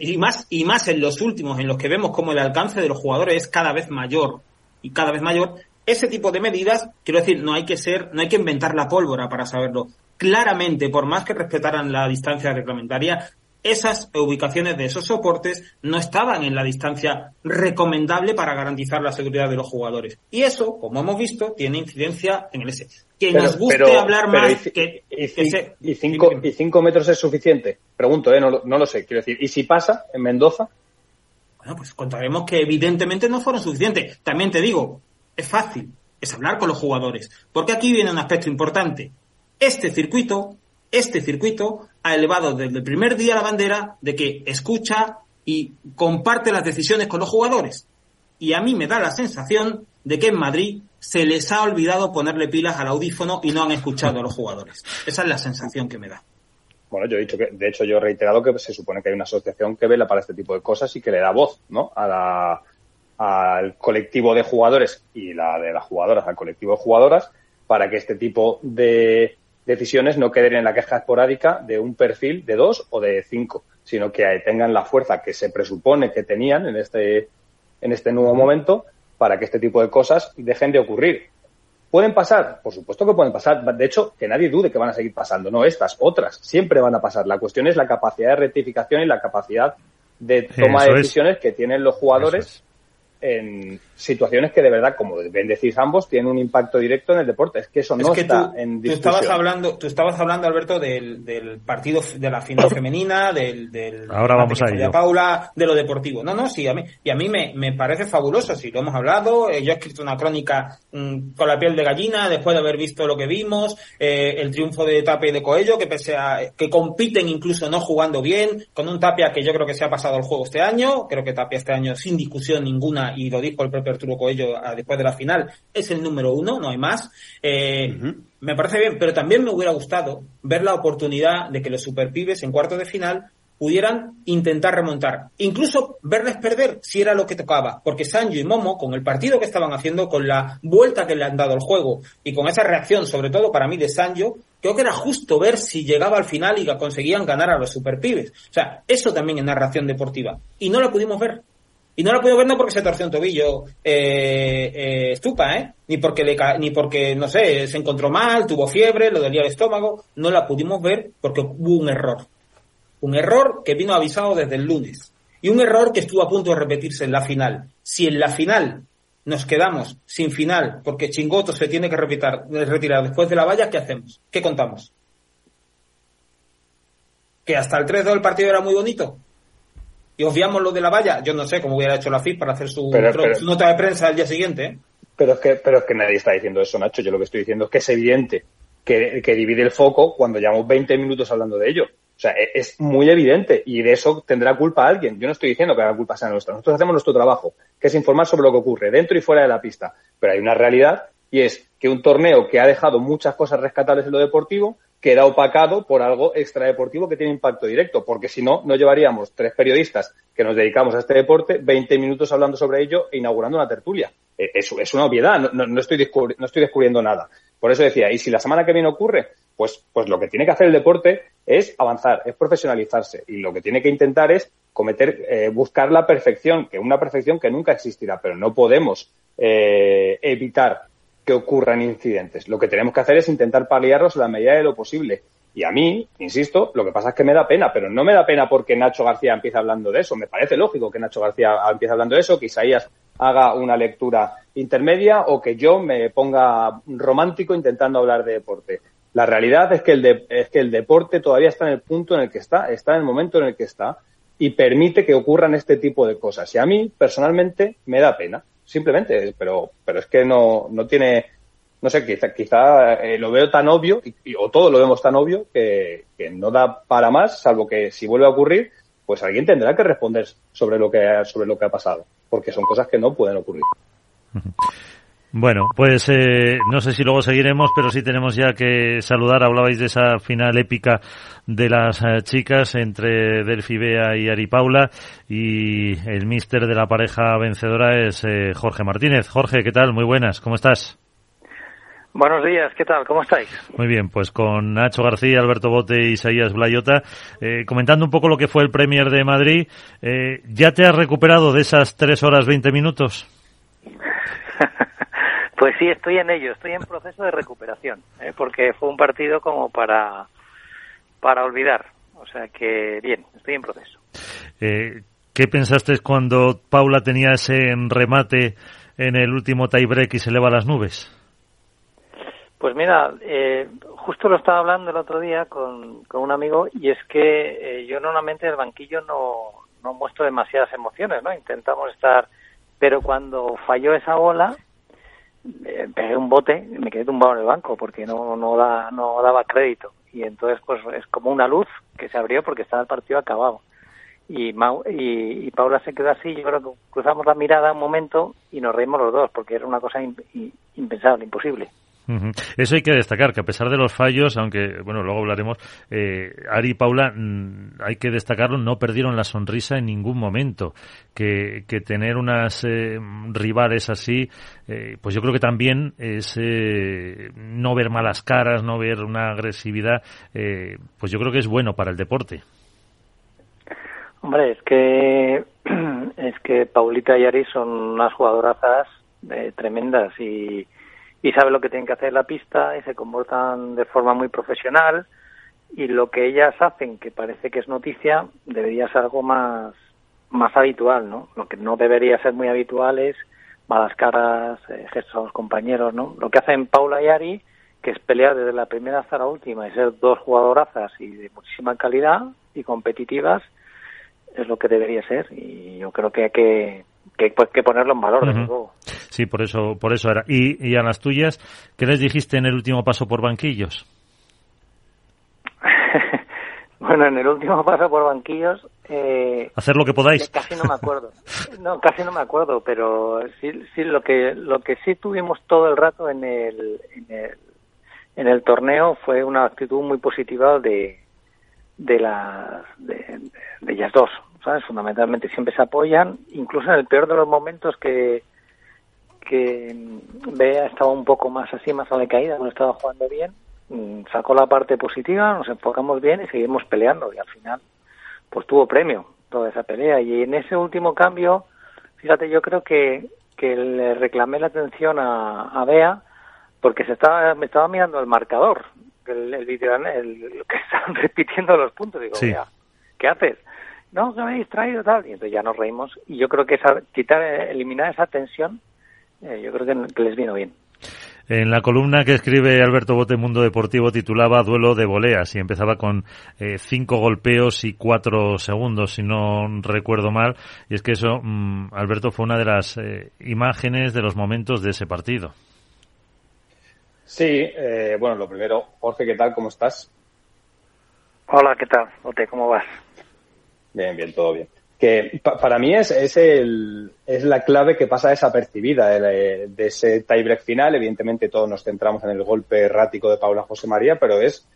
S4: y más, y más en los últimos, en los que vemos como el alcance de los jugadores es cada vez mayor y cada vez mayor, ese tipo de medidas, quiero decir, no hay que ser, no hay que inventar la pólvora para saberlo. Claramente, por más que respetaran la distancia reglamentaria, esas ubicaciones de esos soportes no estaban en la distancia recomendable para garantizar la seguridad de los jugadores. Y eso, como hemos visto, tiene incidencia en el S. Que nos guste hablar más
S3: y,
S4: que...
S3: Y, cinco, y cinco metros es suficiente. Pregunto, ¿eh? no, no lo sé. Quiero decir, ¿y si pasa en Mendoza?
S4: Bueno, pues contaremos que evidentemente no fueron suficientes. También te digo, es fácil, es hablar con los jugadores. Porque aquí viene un aspecto importante. Este circuito este circuito ha elevado desde el primer día la bandera de que escucha y comparte las decisiones con los jugadores. Y a mí me da la sensación de que en Madrid se les ha olvidado ponerle pilas al audífono y no han escuchado a los jugadores. Esa es la sensación que me da.
S3: Bueno, yo he dicho que, de hecho, yo he reiterado que se supone que hay una asociación que vela para este tipo de cosas y que le da voz, ¿no? A al colectivo de jugadores y la de las jugadoras al colectivo de jugadoras para que este tipo de decisiones no queden en la queja esporádica de un perfil de dos o de cinco, sino que tengan la fuerza que se presupone que tenían en este, en este nuevo momento para que este tipo de cosas dejen de ocurrir. ¿Pueden pasar? Por supuesto que pueden pasar. De hecho, que nadie dude que van a seguir pasando. No estas, otras. Siempre van a pasar. La cuestión es la capacidad de rectificación y la capacidad de toma de decisiones que tienen los jugadores en situaciones que de verdad, como bien decís ambos, tienen un impacto directo en el deporte. Es que eso no está en discusión.
S4: Tú estabas hablando, tú estabas hablando, Alberto, del, del partido de la final [COUGHS] femenina, del, del
S1: Ahora vamos a
S4: de Paula, de lo deportivo. No, no, sí, a mí, y a mí me, me parece fabuloso, sí, lo hemos hablado. Eh, yo he escrito una crónica mm, con la piel de gallina después de haber visto lo que vimos, eh, el triunfo de Tapia y de Coello, que pese a que compiten incluso no jugando bien, con un Tapia que yo creo que se ha pasado el juego este año, creo que Tapia este año sin discusión ninguna y lo dijo el propio Arturo Coello ah, después de la final, es el número uno, no hay más. Eh, me parece bien, pero también me hubiera gustado ver la oportunidad de que los superpibes en cuarto de final pudieran intentar remontar. Incluso verles perder si era lo que tocaba. Porque Sancho y Momo, con el partido que estaban haciendo, con la vuelta que le han dado al juego y con esa reacción, sobre todo para mí de Sancho, creo que era justo ver si llegaba al final y conseguían ganar a los superpibes. O sea, eso también es narración deportiva. Y no la pudimos ver. Y no la pudo ver no porque se torció un tobillo eh, eh, estupa, ¿eh? Ni porque, le, ni porque, no sé, se encontró mal, tuvo fiebre, le dolía el estómago. No la pudimos ver porque hubo un error. Un error que vino avisado desde el lunes. Y un error que estuvo a punto de repetirse en la final. Si en la final nos quedamos sin final porque Chingoto se tiene que retirar después de la valla, ¿qué hacemos? ¿Qué contamos? ¿Que hasta el 3-2 el partido era muy bonito? Y obviamos lo de la valla, yo no sé cómo hubiera hecho la FIP para hacer su, nota de prensa al día siguiente. ¿eh?
S3: Pero es que, pero es que nadie está diciendo eso, Nacho. Yo lo que estoy diciendo es que es evidente que, que divide el foco cuando llevamos 20 minutos hablando de ello. O sea, e, es muy evidente y de eso tendrá culpa alguien. Yo no estoy diciendo que la culpa sea nuestra. Nosotros hacemos nuestro trabajo, que es informar sobre lo que ocurre dentro y fuera de la pista. Pero hay una realidad y es que un torneo que ha dejado muchas cosas rescatables en lo deportivo queda opacado por algo extradeportivo que tiene impacto directo, porque si no, no llevaríamos tres periodistas que nos dedicamos a este deporte 20 minutos hablando sobre ello e inaugurando una tertulia. Eh, es, es una obviedad, no, estoy no estoy descubriendo nada. Por eso decía, y si la semana que viene ocurre, pues, pues lo que tiene que hacer el deporte es avanzar, es profesionalizarse, y lo que tiene que intentar es cometer, eh, buscar la perfección, que una perfección que nunca existirá, pero no podemos eh, evitar que ocurran incidentes. Lo que tenemos que hacer es intentar paliarlos a la medida de lo posible. Y a mí, insisto, lo que pasa es que me da pena, pero no me da pena porque Nacho García empiece hablando de eso. Me parece lógico que Nacho García empiece hablando de eso, que Isaías haga una lectura intermedia o que yo me ponga romántico intentando hablar de deporte. La realidad es que el, es que el deporte todavía está en el punto en el que está, está en el momento en el que está y permite que ocurran este tipo de cosas. Y a mí, personalmente, me da pena simplemente, pero, pero es que no, no tiene, no sé, quizá, quizá eh, lo veo tan obvio, y, o todo lo vemos tan obvio, que, que, no da para más, salvo que si vuelve a ocurrir, pues alguien tendrá que responder sobre lo que sobre lo que ha pasado, porque son cosas que no pueden ocurrir. [LAUGHS]
S1: Bueno, pues eh, no sé si luego seguiremos, pero sí tenemos ya que saludar. Hablabais de esa final épica de las eh, chicas entre Delphi Bea y Ari Paula y el míster de la pareja vencedora es eh, Jorge Martínez. Jorge, ¿qué tal? Muy buenas, ¿cómo estás?
S6: Buenos días, ¿qué tal? ¿Cómo estáis?
S1: Muy bien, pues con Nacho García, Alberto Bote y Isaías Blayota, eh, comentando un poco lo que fue el Premier de Madrid. Eh, ¿Ya te has recuperado de esas tres horas veinte minutos? [LAUGHS]
S6: pues sí, estoy en ello, estoy en proceso de recuperación, ¿eh? porque fue un partido como para, para olvidar. O sea que, bien, estoy en proceso.
S1: Eh, ¿Qué pensaste cuando Paula tenía ese remate en el último tiebreak y se eleva a las nubes?
S6: Pues mira, eh, justo lo estaba hablando el otro día con, con un amigo y es que eh, yo normalmente en el banquillo no, no muestro demasiadas emociones, ¿no? Intentamos estar, pero cuando falló esa bola, pegué un bote y me quedé tumbado en el banco porque no, no, da, no daba crédito. Y entonces pues es como una luz que se abrió porque estaba el partido acabado. Y, y, y, Paula se quedó así, yo creo que cruzamos la mirada un momento y nos reímos los dos porque era una cosa impensable, imposible.
S1: Eso hay que destacar, que a pesar de los fallos, aunque, bueno, luego hablaremos, eh, Ari y Paula, mm, hay que destacarlo, no perdieron la sonrisa en ningún momento. Que, que tener unas eh, rivales así, eh, pues yo creo que también es eh, no ver malas caras, no ver una agresividad, pues yo creo que es bueno para el deporte.
S6: Hombre, es que, [CLEARS THROAT] es que Paulita y Ari son unas jugadorazas tremendas y y saben lo que tienen que hacer en la pista y se comportan de forma muy profesional y lo que ellas hacen, que parece que es noticia, debería ser algo más, más habitual, ¿no? Lo que no debería ser muy habitual es malas caras, eh, gestos a los compañeros, ¿no? Lo que hacen Paula y Ari, que es pelear desde la primera hasta la última y ser dos jugadorazas y de muchísima calidad y competitivas, es lo que debería ser y yo creo que hay que que, pues, que ponerlo en valor, desde luego.
S1: Sí, por eso, por eso era. ¿Y, ¿Y a las tuyas, qué les dijiste en el último paso por banquillos? [LAUGHS]
S6: bueno, en el último paso por banquillos... Eh,
S1: Hacer lo que podáis.
S6: Casi no me acuerdo. no, casi no me acuerdo, pero sí, sí lo que lo que sí tuvimos todo el rato en el, en el, en el torneo fue una actitud muy positiva de, de las de, de ellas dos ¿sabes? Fundamentalmente siempre se apoyan, incluso en el peor de los momentos que, que Bea estaba un poco más así, más a la caída, no estaba jugando bien, mm, sacó la parte positiva, nos enfocamos bien y seguimos peleando. Y al final pues tuvo premio toda esa pelea. Y en ese último cambio, fíjate, yo creo que, que le reclamé la atención a, a Bea porque se estaba, me estaba mirando el marcador, el, el vídeo, el, que [LAUGHS] estaban repitiendo los puntos, digo, Bea, ¿qué haces? No, que me he distraído tal, y entonces ya nos reímos. Y yo creo que esa, quitar, eliminar esa tensión, eh, yo creo que, les vino bien.
S1: En la columna que escribe Alberto Bote Mundo Deportivo titulaba Duelo de voleas y empezaba con eh, cinco golpeos y cuatro segundos, si no recuerdo mal. Y es que eso, mm, Alberto, fue una de las eh, imágenes de los momentos de ese partido.
S3: Sí, bueno, lo primero, Jorge, ¿qué tal? ¿Cómo estás?
S6: Hola, ¿qué tal? Bote, ¿cómo vas?
S3: Bien, bien, todo bien. Que para mí es, es, el, es la clave que pasa desapercibida de, de ese tiebreak final. Evidentemente todos nos centramos en el golpe errático de Paula José María, pero es,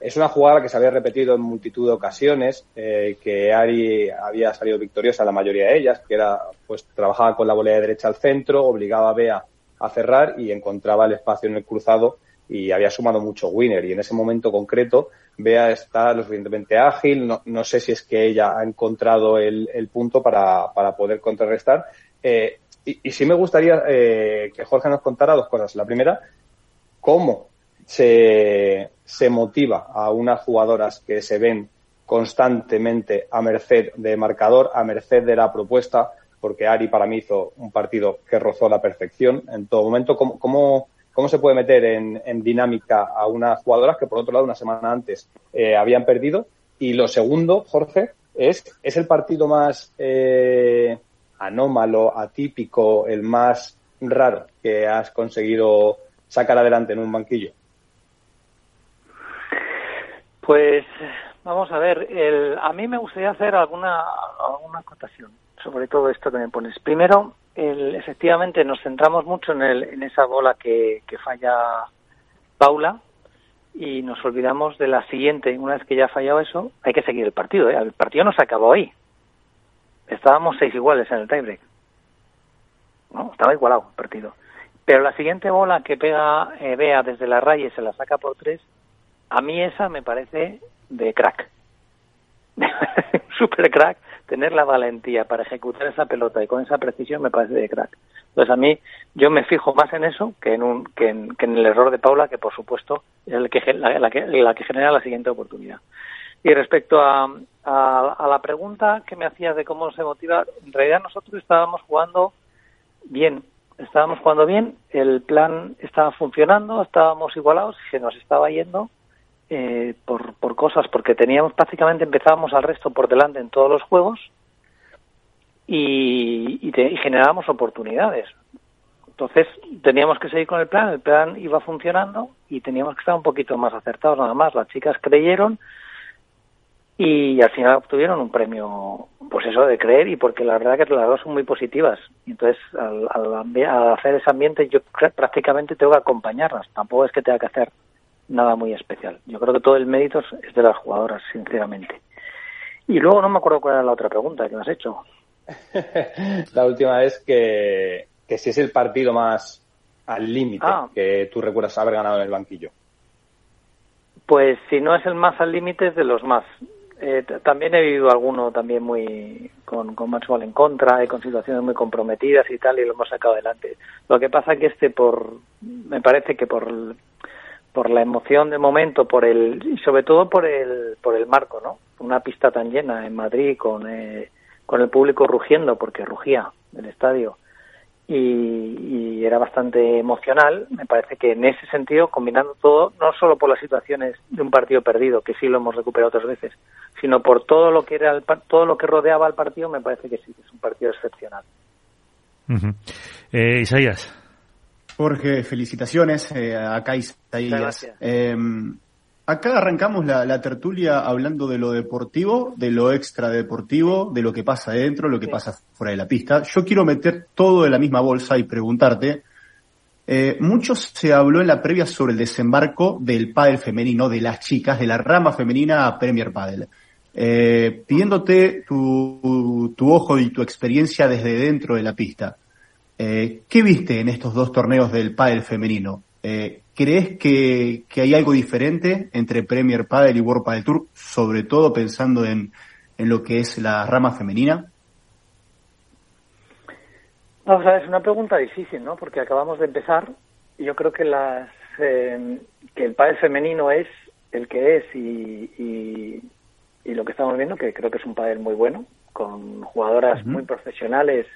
S3: es una jugada que se había repetido en multitud de ocasiones, eh, que Ari había salido victoriosa la mayoría de ellas, que era, pues trabajaba con la volea de derecha al centro, obligaba a Bea a cerrar y encontraba el espacio en el cruzado y había sumado mucho winner. Y en ese momento concreto, Bea está lo suficientemente ágil, no, no sé si es que ella ha encontrado el, el punto para, para, poder contrarrestar. Eh, y, sí me gustaría eh, que Jorge nos contara dos cosas. La primera, cómo se, se motiva a unas jugadoras que se ven constantemente a merced de marcador, a merced de la propuesta, porque Ari para mí hizo un partido que rozó la perfección en todo momento. ¿Cómo, cómo cómo se puede meter en, en, dinámica a unas jugadoras que por otro lado una semana antes eh, habían perdido. Y lo segundo, Jorge, es, es el partido más eh, anómalo, atípico, el más raro que has conseguido sacar adelante en un banquillo?
S6: Pues vamos a ver, el, a mí me gustaría hacer alguna, alguna acotación sobre todo esto que me pones. Primero, el, efectivamente nos centramos mucho en, el, en esa bola que, falla Paula y nos olvidamos de la siguiente. Una vez que ya ha fallado eso, hay que seguir el partido. ¿eh? El partido no se acabó ahí. Estábamos seis iguales en el tiebreak. ¿no? Estaba igualado el partido. Pero la siguiente bola que pega eh, Bea desde la raya y se la saca por tres, a mí esa me parece de crack. [LAUGHS] Super crack. Tener la valentía para ejecutar esa pelota y con esa precisión me parece de crack. Entonces a mí yo me fijo más en eso que en, un, que en, el error de Paula, que por supuesto es el que, la, la, que, la que genera la siguiente oportunidad. Y respecto a, a, a, la pregunta que me hacías de cómo se motiva, en realidad nosotros estábamos jugando bien, estábamos jugando bien, el plan estaba funcionando, estábamos igualados, se nos estaba yendo eh, por, cosas, porque teníamos prácticamente empezábamos al resto por delante en todos los juegos y, y, te, y generábamos oportunidades. Entonces teníamos que seguir con el plan, el plan iba funcionando y teníamos que estar un poquito más acertados nada más. Las chicas creyeron y al final obtuvieron un premio, pues eso de creer y porque la verdad que las dos son muy positivas. Entonces al, al, al hacer ese ambiente yo prácticamente tengo que acompañarlas, tampoco es que tenga que hacer nada muy especial. Yo creo que todo el mérito es de las jugadoras, sinceramente. Y luego no me acuerdo cuál era la otra pregunta que me has hecho. [LAUGHS]
S3: la última es que, que si es el partido más al límite ah. que tú recuerdas haber ganado en el banquillo.
S6: Pues si no es el más al límite, es de los más. Eh, también he vivido alguno también muy con, con matchball en contra y con situaciones muy comprometidas y tal y lo hemos sacado adelante. Lo que pasa que este por me parece que por por la emoción de momento, por el y sobre todo por el por el marco, ¿no? Una pista tan llena en Madrid con eh, con el público rugiendo porque rugía el estadio y, y, era bastante emocional. Me parece que en ese sentido, combinando todo, no solo por las situaciones de un partido perdido, que sí lo hemos recuperado otras veces, sino por todo lo que era el, todo lo que rodeaba al partido, me parece que sí, que es un partido excepcional.
S1: Uh Isaías.
S5: Jorge, felicitaciones. Eh, acá Isaías. Eh, acá arrancamos la, la, tertulia hablando de lo deportivo, de lo extradeportivo, de lo que pasa dentro, lo que sí. pasa fuera de la pista. Yo quiero meter todo en la misma bolsa y preguntarte. Eh, mucho se habló en la previa sobre el desembarco del pádel femenino, de las chicas, de la rama femenina a Premier Padel. Eh, pidiéndote tu, tu ojo y tu experiencia desde dentro de la pista. Eh, ¿Qué viste en estos dos torneos del pádel femenino? Eh, ¿Crees que, que, hay algo diferente entre Premier Padel y World Padel Tour, sobre todo pensando en, en lo que es la rama femenina?
S6: Vamos a ver, es una pregunta difícil, ¿no? Porque acabamos de empezar y yo creo que las eh, que el pádel femenino es el que es y, y, y, lo que estamos viendo, que creo que es un pádel muy bueno, con jugadoras uh -huh. muy profesionales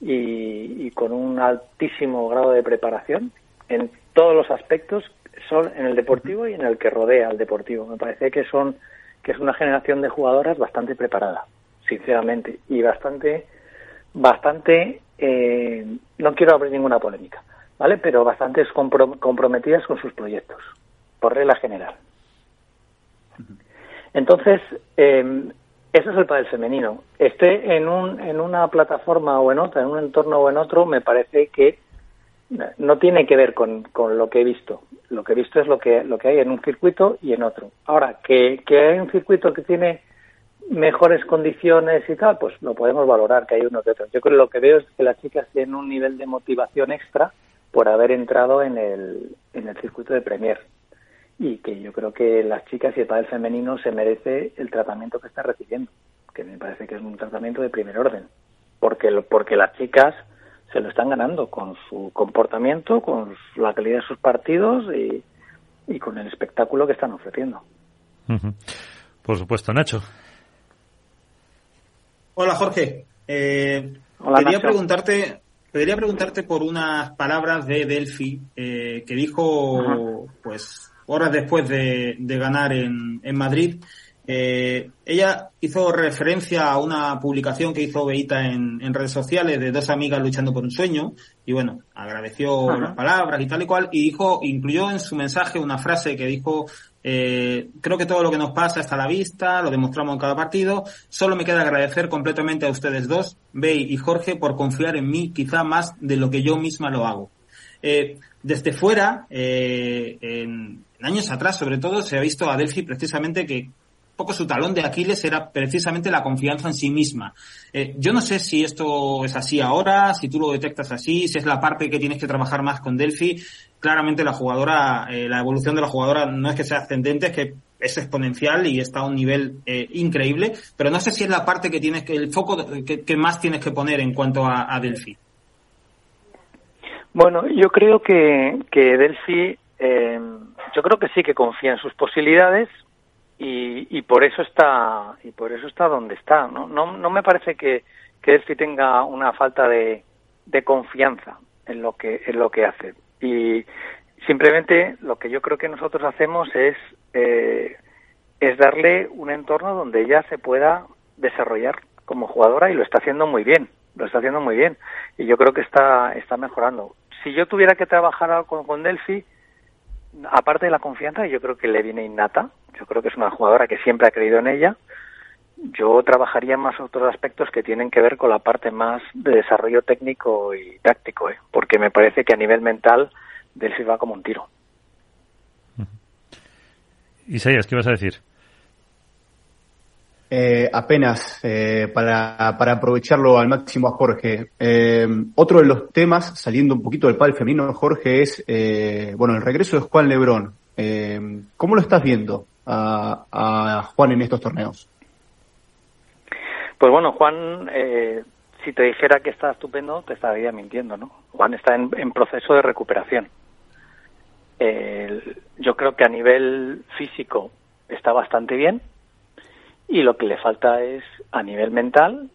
S6: y, y, con un altísimo grado de preparación en todos los aspectos, son en el deportivo y en el que rodea al deportivo. Me parece que son que es una generación de jugadoras bastante preparada, sinceramente, y bastante, bastante, eh, no quiero abrir ninguna polémica, ¿vale? Pero bastante comprom comprometidas con sus proyectos, por regla general. Entonces, eh, eso es el pádel femenino. Esté en, un, en una plataforma o en otra, en un entorno o en otro, me parece que no tiene que ver con, con lo que he visto. Lo que he visto es lo que, lo que hay en un circuito y en otro. Ahora, que, que hay un circuito que tiene mejores condiciones y tal, pues lo podemos valorar, que hay uno que otro. Yo creo que lo que veo es que las chicas tienen un nivel de motivación extra por haber entrado en el, en el circuito de Premier y que yo creo que las chicas y el padre femenino se merece el tratamiento que está recibiendo, que me parece que es un tratamiento de primer orden, porque porque las chicas se lo están ganando con su comportamiento, con la calidad de sus partidos y, y con el espectáculo que están ofreciendo.
S1: Uh -huh. Por supuesto, Nacho.
S4: Hola Jorge. Eh,
S6: Hola,
S4: quería
S6: Nacho.
S4: preguntarte quería preguntarte por unas palabras de Delphi eh, que dijo, uh -huh. pues horas después de, de ganar en, en, Madrid, Eh, ella hizo referencia a una publicación que hizo Beita en, redes sociales de dos amigas luchando por un sueño y bueno, agradeció las palabras y tal y cual y dijo, incluyó en su mensaje una frase que dijo eh, creo que todo lo que nos pasa está a la vista, lo demostramos en cada partido. Solo me queda agradecer completamente a ustedes dos, Bey y Jorge, por confiar en mí quizá más de lo que yo misma lo hago. Eh, desde fuera, eh, en, años atrás sobre todo, se ha visto a Delphi precisamente que poco su talón de Aquiles era precisamente la confianza en sí misma. Eh, yo no sé si esto es así ahora, si tú lo detectas así, si es la parte que tienes que trabajar más con Delphi. Claramente la jugadora, eh, la evolución de la jugadora no es que sea ascendente, es que es exponencial y está a un nivel eh, increíble, pero no sé si es la parte que tienes que, el foco que, más tienes que poner en cuanto a, a Delphi.
S6: Bueno, yo creo que, que Delphi, yo creo que sí que confía en sus posibilidades, y, y por eso está y por eso está donde está no no, no me parece que que Delphi tenga una falta de, de confianza en lo que en lo que hace. Y simplemente lo que yo creo que nosotros hacemos es eh, es darle un entorno donde ella se pueda desarrollar como jugadora y lo está haciendo muy bien lo está haciendo muy bien. Y yo creo que está está mejorando. Si yo tuviera que trabajar con, con Delphi aparte de la confianza, yo creo que le viene innata. Yo creo que es una jugadora que siempre ha creído en ella. Yo trabajaría más otros aspectos que tienen que ver con la parte más de desarrollo técnico y táctico, ¿eh? porque me parece que a nivel mental Delphi va como un tiro.
S1: Isaías, ¿qué vas a decir?
S5: Eh, apenas eh, para, para, aprovecharlo al máximo a Jorge. Eh, otro de los temas, saliendo un poquito del pal femenino, Jorge, es bueno el regreso de Juan Lebrón. ¿Cómo lo estás viendo a, a, Juan en estos torneos?
S6: Pues bueno, Juan, si te dijera que está estupendo, te estaría mintiendo, ¿no? Juan está en, en proceso de recuperación. yo creo que a nivel físico está bastante bien y lo que le falta es, a nivel mental,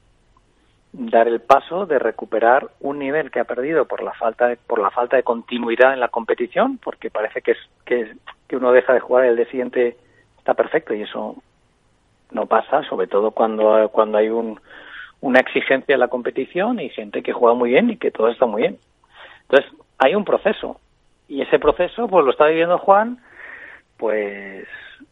S6: dar el paso de recuperar un nivel que ha perdido por la falta de, por la falta de continuidad en la competición, porque parece que es que, que uno deja de jugar y el de siguiente está perfecto y eso no pasa, sobre todo cuando, cuando hay un, una exigencia en la competición y gente que juega muy bien y que todo está muy bien. Entonces, hay un proceso y ese proceso pues lo está viviendo Juan pues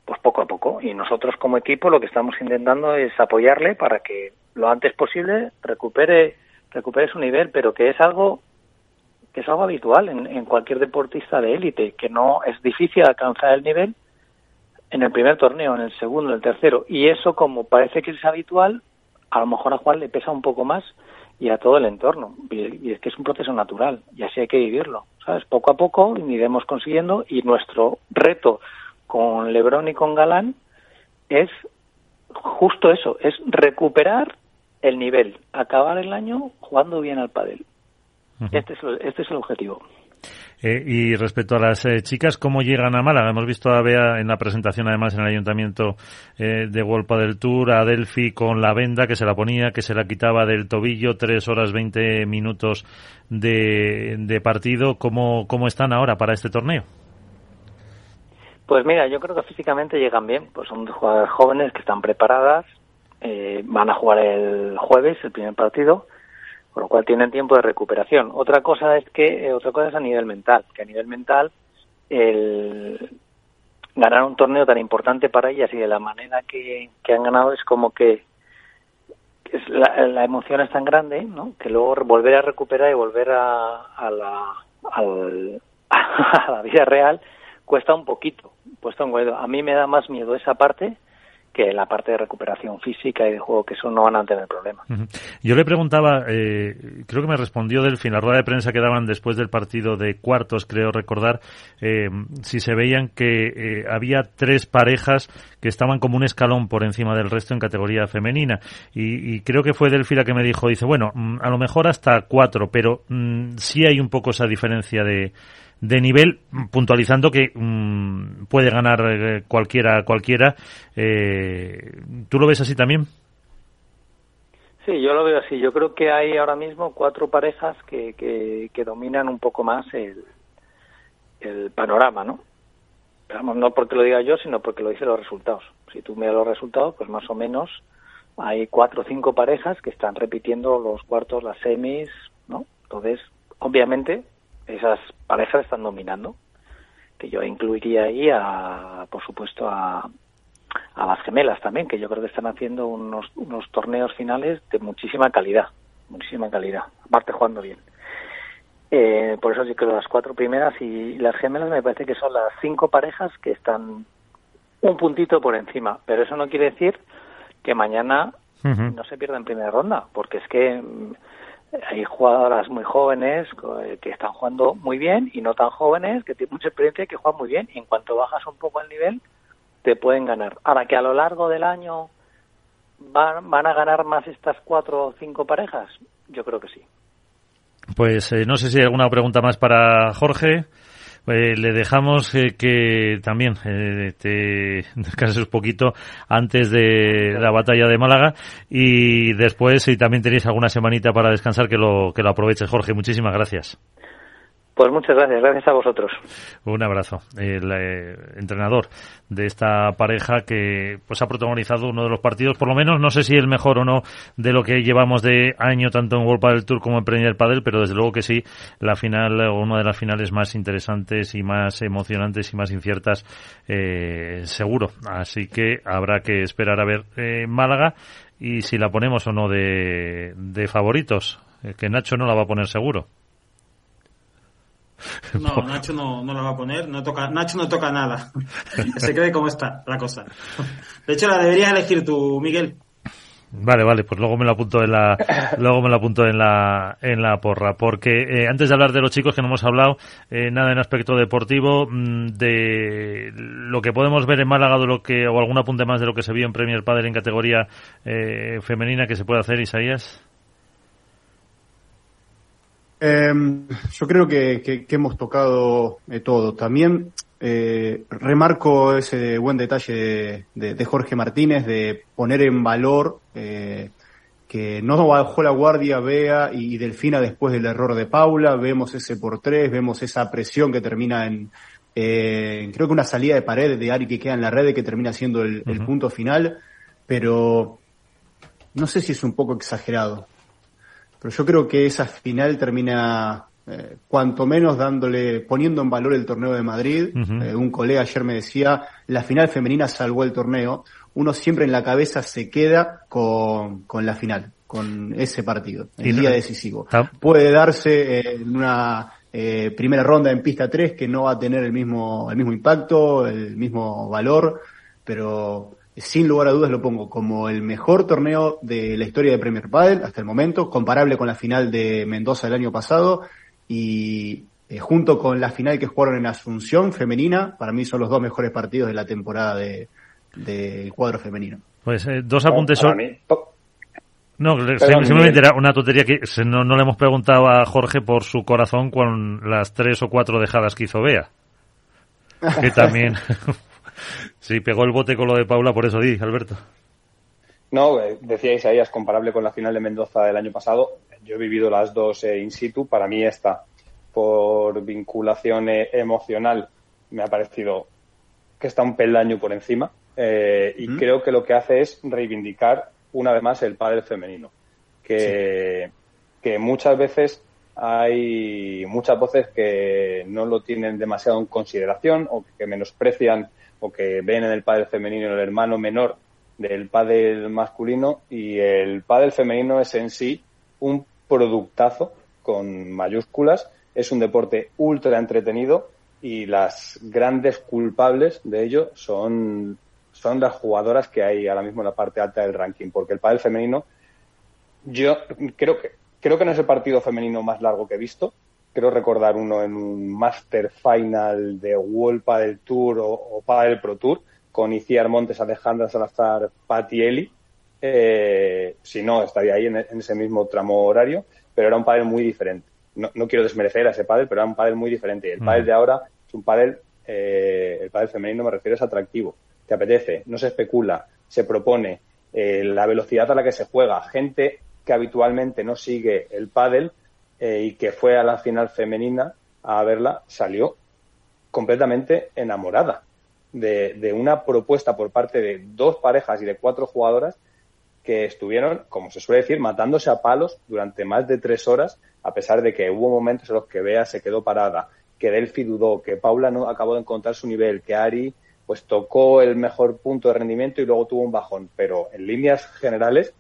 S6: pues poco a poco. Y nosotros como equipo lo que estamos intentando es apoyarle para que lo antes posible recupere, recupere su nivel, pero que es algo que es algo habitual en, en cualquier deportista de élite, que no es difícil alcanzar el nivel en el primer torneo, en el segundo, en el tercero. Y eso, como parece que es habitual, a lo mejor a Juan le pesa un poco más y a todo el entorno. Y, es que es un proceso natural y así hay que vivirlo. ¿Sabes? Poco a poco iremos consiguiendo y nuestro reto con Lebron y con Galán es justo eso, es recuperar el nivel, acabar el año jugando bien al pádel. este, es, este es el objetivo.
S1: Eh, y respecto a las eh, chicas, ¿cómo llegan a Málaga? Hemos visto a Bea en la presentación, además, en el ayuntamiento eh, de Wolpa del Tour, a Delphi con la venda que se la ponía, que se la quitaba del tobillo, tres horas veinte minutos de, de partido. ¿Cómo, ¿Cómo están ahora para este torneo?
S6: Pues mira, yo creo que físicamente llegan bien, pues son jugadores jóvenes que están preparadas, eh, van a jugar el jueves el primer partido, con lo cual tienen tiempo de recuperación. Otra cosa es que eh, otra cosa es a nivel mental, que a nivel mental el ganar un torneo tan importante para ellas y de la manera que, han ganado es como que es la, emoción es tan grande, ¿no? Que luego volver a recuperar y volver a, a la [LAUGHS] a la vida real cuesta un poquito, cuesta un A mí me da más miedo esa parte que la parte de recuperación física y de juego, que eso no van a tener problemas.
S1: Yo le preguntaba, eh, creo que me respondió del fin, la rueda de prensa que daban después del partido de cuartos, creo recordar, eh, si se veían que eh, había tres parejas que estaban como un escalón por encima del resto en categoría femenina. Y, creo que fue Delfi la que me dijo, dice, bueno, mm, a lo mejor hasta cuatro, pero mm, sí hay un poco esa diferencia de de nivel, puntualizando que mm, puede ganar eh, cualquiera, cualquiera. Eh, ¿Tú lo ves así también?
S6: Sí, yo lo veo así. Yo creo que hay ahora mismo cuatro parejas que, que, dominan un poco más el, el panorama, ¿no? no porque lo diga yo, sino porque lo dicen los resultados. Si tú miras los resultados, pues más o menos hay cuatro o cinco parejas que están repitiendo los cuartos, las semis, ¿no? Entonces, obviamente, esas parejas están dominando. Que yo incluiría ahí, a, por supuesto, a, a las gemelas también, que yo creo que están haciendo unos, unos torneos finales de muchísima calidad, muchísima calidad, aparte jugando bien. Eh, por eso sí que las cuatro primeras y las gemelas me parece que son las cinco parejas que están un puntito por encima, pero eso no quiere decir que mañana no se pierda en primera ronda, porque es que mm, hay jugadoras muy jóvenes eh, que están jugando muy bien y no tan jóvenes que tienen mucha experiencia y que juegan muy bien. Y en cuanto bajas un poco el nivel, te pueden ganar. Ahora que a lo largo del año van, a ganar más estas cuatro o cinco parejas, yo creo que sí.
S1: Pues eh, no sé si hay alguna pregunta más para Jorge. Eh, le dejamos eh, que también te descanses un poquito antes de la batalla de Málaga y después si también tenéis alguna semanita para descansar que lo que lo aproveches Jorge. Muchísimas gracias
S6: pues muchas gracias, gracias a vosotros.
S1: Un abrazo. El eh, entrenador de esta pareja que pues ha protagonizado uno de los partidos, por lo menos no sé si el mejor o no de lo que llevamos de año tanto en World Padel Tour como en Premier Padel, pero desde luego que sí, la final o una de las finales más interesantes y más emocionantes y más inciertas eh, seguro. Así que habrá que esperar a ver eh, Málaga y si la ponemos o no de, de favoritos, que Nacho no la va a poner seguro. [LAUGHS]
S4: No, Nacho no, no la va a poner, no toca, Nacho no toca nada. [LAUGHS] Se cree cómo está la cosa. De hecho, la deberías elegir tú, Miguel.
S1: Vale, vale, pues luego me lo apunto en la, [LAUGHS] luego me lo apunto en la, en la porra, porque eh, antes de hablar de los chicos que no hemos hablado eh, nada en aspecto deportivo, mm, de lo que podemos ver en Málaga de lo que o algún apunte más de lo que se vio en Premier Padre en categoría eh, femenina que se puede hacer, Isaías.
S5: Em, yo creo que, hemos tocado eh, todo. También eh, remarco ese buen detalle de, Jorge Martínez de poner en valor eh, que no bajó la guardia Bea y, Delfina después del error de Paula. Vemos ese por tres, vemos esa presión que termina en, creo que una salida de pared de Ari que queda en la red y que termina siendo el punto final. Pero no sé si es un poco exagerado pero yo creo que esa final termina eh, cuanto menos dándole, poniendo en valor el torneo de Madrid. Eh, un colega ayer me decía, la final femenina salvó el torneo. Uno siempre en la cabeza se queda con, con la final, con ese partido, el día decisivo. Puede darse eh, una primera ronda en pista 3 que no va a tener el mismo, el mismo impacto, el mismo valor, pero sin lugar a dudas lo pongo como el mejor torneo de la historia de Premier Padel hasta el momento, comparable con la final de Mendoza del año pasado y eh, junto con la final que jugaron en Asunción femenina, para mí son los dos mejores partidos de la temporada del de cuadro femenino.
S1: Pues eh, dos apuntes son... No, simplemente era una tontería que no, no le hemos preguntado a Jorge por su corazón con las tres o cuatro dejadas que hizo Bea. Que [LAUGHS] también [LAUGHS] Sí, pegó el bote con lo de Paula, por eso di, Alberto.
S3: No, eh, decía Isaías, comparable con la final de Mendoza del año pasado. Yo he vivido las dos eh, in situ. Para mí esta, por vinculación eh, emocional, me ha parecido que está un peldaño por encima. y creo que lo que hace es reivindicar una vez más el padre femenino. Que, que muchas veces hay muchas voces que no lo tienen demasiado en consideración o que menosprecian o que ven en el padre femenino el hermano menor del padre masculino y el padre femenino es en sí un productazo con mayúsculas, es un deporte ultra entretenido y las grandes culpables de ello son, son las jugadoras que hay ahora mismo en la parte alta del ranking, porque el padre femenino, yo creo que, creo que no es el partido femenino más largo que he visto, creo recordar uno en un Master Final de World del Tour o, o del Pro Tour con Iciar Montes, Alejandra Salazar, Patti Eli. Eh, si no, estaría ahí en, ese mismo tramo horario, pero era un pádel muy diferente. No, quiero desmerecer a ese pádel, pero era un pádel muy diferente. Y el pádel de ahora es un pádel, eh, el pádel femenino me refiero, es atractivo. Te apetece, no se especula, se propone eh, la velocidad a la que se juega. Gente que habitualmente no sigue el pádel eh, y que fue a la final femenina a verla, salió completamente enamorada. de, de una propuesta por parte de dos parejas y de cuatro jugadoras que estuvieron, como se suele decir, matándose a palos durante más de tres horas, a pesar de que hubo momentos en los que Bea se quedó parada, que Delphi dudó, que Paula no acabó de encontrar su nivel, que Ari pues tocó el mejor punto de rendimiento y luego tuvo un bajón. Pero en líneas generales,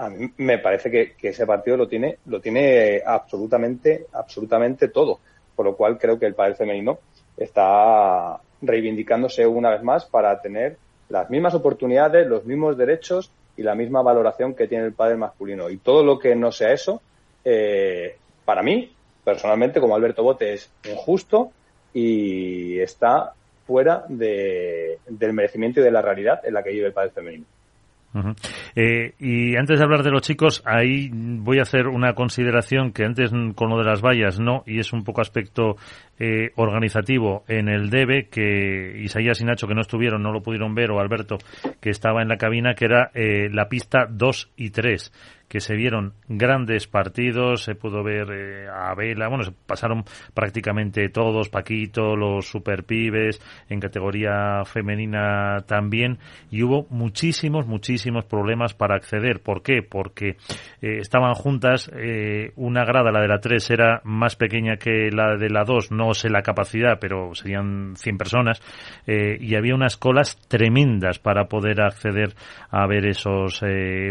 S3: a mí me parece que, ese partido lo tiene, lo tiene absolutamente, absolutamente todo. Por lo cual creo que el padre femenino está reivindicándose una vez más para tener las mismas oportunidades, los mismos derechos y la misma valoración que tiene el padre masculino. Y todo lo que no sea eso, eh, para mí, personalmente, como Alberto Bote, es injusto y está fuera de, del merecimiento y de la realidad en la que vive el padre femenino.
S1: Eh, y antes de hablar de los chicos, ahí voy a hacer una consideración que antes con lo de las vallas no, y es un poco aspecto eh, organizativo. En el DEBE, que Isaías y Nacho que no estuvieron no lo pudieron ver, o Alberto que estaba en la cabina, que era eh, la pista 2 y 3 que se vieron grandes partidos, se pudo ver eh, a Vela, bueno, se pasaron prácticamente todos, Paquito, los superpibes, en categoría femenina también, y hubo muchísimos, muchísimos problemas para acceder. ¿Por qué? Porque eh, estaban juntas, eh, una grada, la de la 3, era más pequeña que la de la 2, no sé la capacidad, pero serían 100 personas, y había unas colas tremendas para poder acceder a ver esos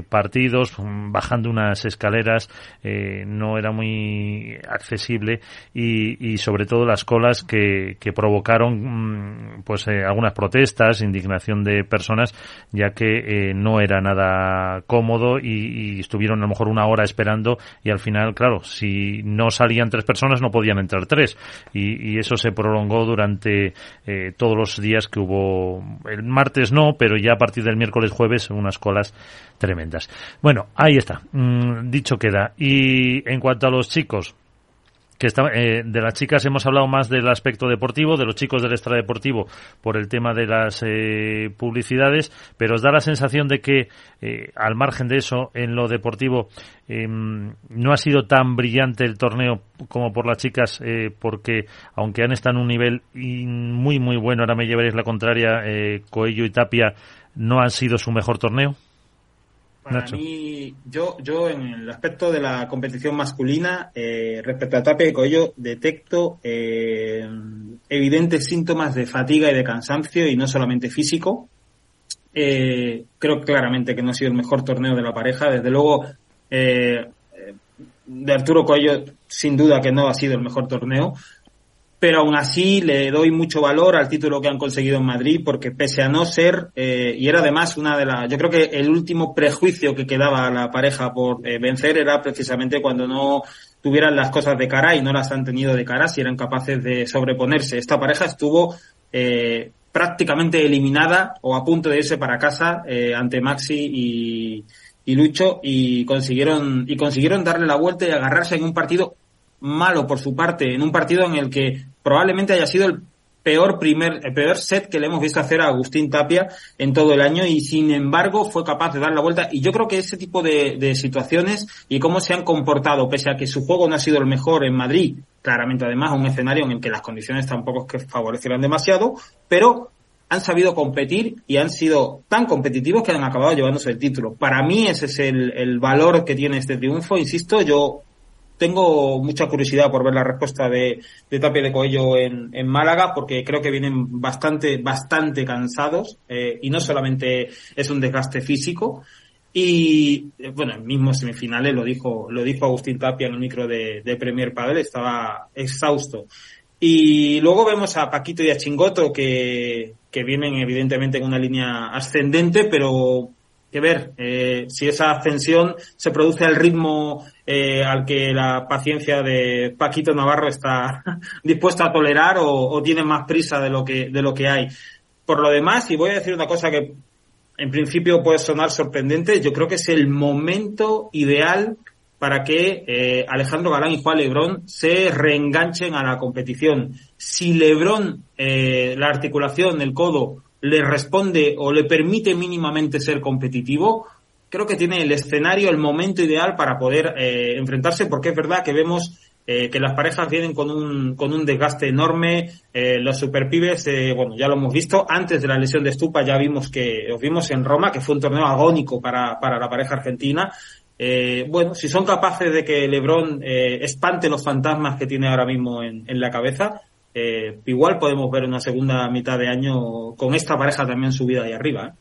S1: partidos, bajando unas escaleras eh, no era muy accesible y, sobre todo las colas que, provocaron mm, pues eh, algunas protestas, indignación de personas, ya que eh, no era nada cómodo y, estuvieron a lo mejor una hora esperando y al final, claro, si no salían tres personas no podían entrar tres y, eso se prolongó durante todos los días que hubo. El martes no, pero ya a partir del miércoles jueves unas colas tremendas. Bueno, ahí está. Mm, dicho queda. Y en cuanto a los chicos, que eh, de las chicas hemos hablado más del aspecto deportivo, de los chicos del extradeportivo por el tema de las eh, publicidades, pero os da la sensación de que eh, al margen de eso, en lo deportivo, em, no ha sido tan brillante el torneo como por las chicas, porque aunque han estado en un nivel muy, muy bueno, ahora me llevaréis la contraria, Coello y Tapia no han sido su mejor torneo.
S4: Para mí, yo, yo en el aspecto de la competición masculina, eh, respecto a Tapia y Coello, detecto eh, evidentes síntomas de fatiga y de cansancio y no solamente físico. Eh, creo claramente que no ha sido el mejor torneo de la pareja. Desde luego, de Arturo Coello, sin duda que no ha sido el mejor torneo pero aún así le doy mucho valor al título que han conseguido en Madrid porque pese a no ser eh, y era además una de las yo creo que el último prejuicio que quedaba a la pareja por eh, vencer era precisamente cuando no tuvieran las cosas de cara y no las han tenido de cara si eran capaces de sobreponerse. Esta pareja estuvo eh, prácticamente eliminada o a punto de irse para casa ante Maxi y, y Lucho y consiguieron y consiguieron darle la vuelta y agarrarse en un partido malo por su parte, en un partido en el que probablemente haya sido el peor primer, el peor set que le hemos visto hacer a Agustín Tapia en todo el año y sin embargo fue capaz de dar la vuelta y yo creo que ese tipo de, situaciones y cómo se han comportado pese a que su juego no ha sido el mejor en Madrid, claramente además un escenario en el que las condiciones tampoco es que favorecieran demasiado, pero han sabido competir y han sido tan competitivos que han acabado llevándose el título. Para mí ese es el valor que tiene este triunfo. Insisto, yo tengo mucha curiosidad por ver la respuesta de, de Tapia de Coello en, en, Málaga, porque creo que vienen bastante, bastante cansados, eh, y no solamente es un desgaste físico, y bueno, el mismo semifinales lo dijo, lo dijo Agustín Tapia en el micro de, de Premier Padel, estaba exhausto. Y luego vemos a Paquito y a Chingoto que, que vienen evidentemente en una línea ascendente, pero que ver eh, si esa ascensión se produce al ritmo eh, al que la paciencia de Paquito Navarro está [LAUGHS] dispuesta a tolerar o, tiene más prisa de lo que de lo que hay. Por lo demás, y voy a decir una cosa que en principio puede sonar sorprendente, yo creo que es el momento ideal para que eh, Alejandro Galán y Juan Lebrón se reenganchen a la competición. Si Lebrón, la articulación, el codo, le responde o le permite mínimamente ser competitivo, creo que tiene el escenario, el momento ideal para poder eh, enfrentarse, porque es verdad que vemos eh, que las parejas vienen con un, con un desgaste enorme. Eh, los superpibes, eh, bueno, ya lo hemos visto. Antes de la lesión de Stupa ya vimos que, os vimos en Roma, que fue un torneo agónico para, para la pareja argentina. Eh, bueno, si son capaces de que LeBron eh, espante los fantasmas que tiene ahora mismo en, en la cabeza, eh, igual podemos ver una segunda mitad de año con esta pareja también subida ahí arriba.
S1: ¿eh?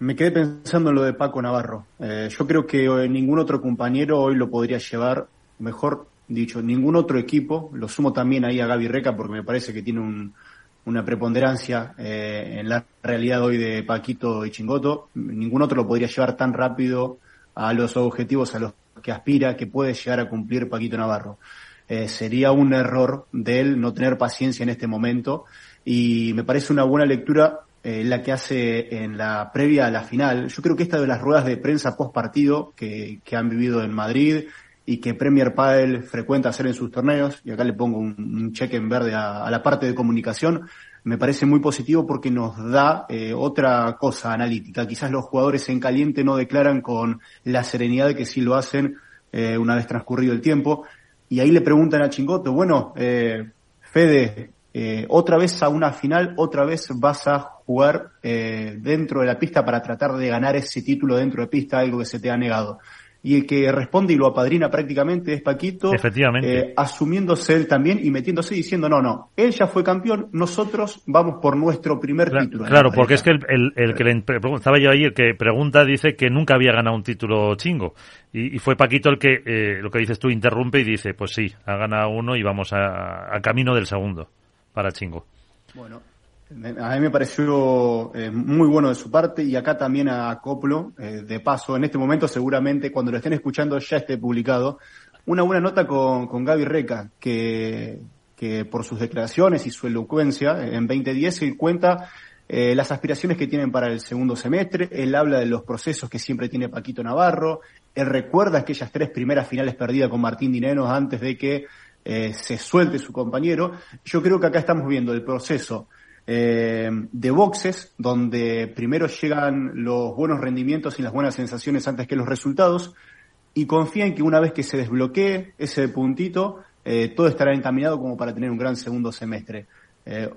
S5: Me quedé pensando en lo de Paco Navarro. Eh, yo creo que ningún otro compañero hoy lo podría llevar mejor dicho, ningún otro equipo, lo sumo también ahí a Gaby Reca porque me parece que tiene un, una preponderancia eh, en la realidad hoy de Paquito y Chingoto, ningún otro lo podría llevar tan rápido a los objetivos a los que aspira, que puede llegar a cumplir Paquito Navarro. Eh, sería un error de él no tener paciencia en este momento y me parece una buena lectura eh, la que hace en la previa a la final. Yo creo que esta de las ruedas de prensa post partido que, que han vivido en Madrid, y que Premier Padel frecuenta hacer en sus torneos, y acá le pongo un, cheque en verde a, la parte de comunicación, me parece muy positivo porque nos da eh, otra cosa analítica. Quizás los jugadores en caliente no declaran con la serenidad que sí lo hacen eh, una vez transcurrido el tiempo. Y ahí le preguntan a Chingoto, bueno, eh, Fede, eh, otra vez a una final, otra vez vas a jugar eh, dentro de la pista para tratar de ganar ese título dentro de pista, algo que se te ha negado y el que responde y lo apadrina prácticamente es Paquito,
S1: Efectivamente.
S5: Eh, asumiéndose él también y metiéndose diciendo, no, no, él ya fue campeón, nosotros vamos por nuestro primer
S1: claro,
S5: título.
S1: Claro, porque es que el, el, el que le estaba yo ahí, el que pregunta dice que nunca había ganado un título chingo. Y, y fue Paquito el que, eh, lo que dices tú, interrumpe y dice, pues sí, ha ganado uno y vamos a, a camino del segundo para chingo.
S5: Bueno, a mí me pareció eh, muy bueno de su parte y acá también a Coplo, eh, de paso, en este momento seguramente cuando lo estén escuchando ya esté publicado, una buena nota con, con Gaby Reca, que, que por sus declaraciones y su elocuencia en 2010 él cuenta eh, las aspiraciones que tienen para el segundo semestre, él habla de los procesos que siempre tiene Paquito Navarro, él recuerda aquellas tres primeras finales perdidas con Martín Dineros antes de que eh, se suelte su compañero. Yo creo que acá estamos viendo el proceso eh, de boxes, donde primero llegan los buenos rendimientos y las buenas sensaciones antes que los resultados, y confía en que una vez que se desbloquee ese puntito, eh, todo estará encaminado como para tener un gran segundo semestre. Eh,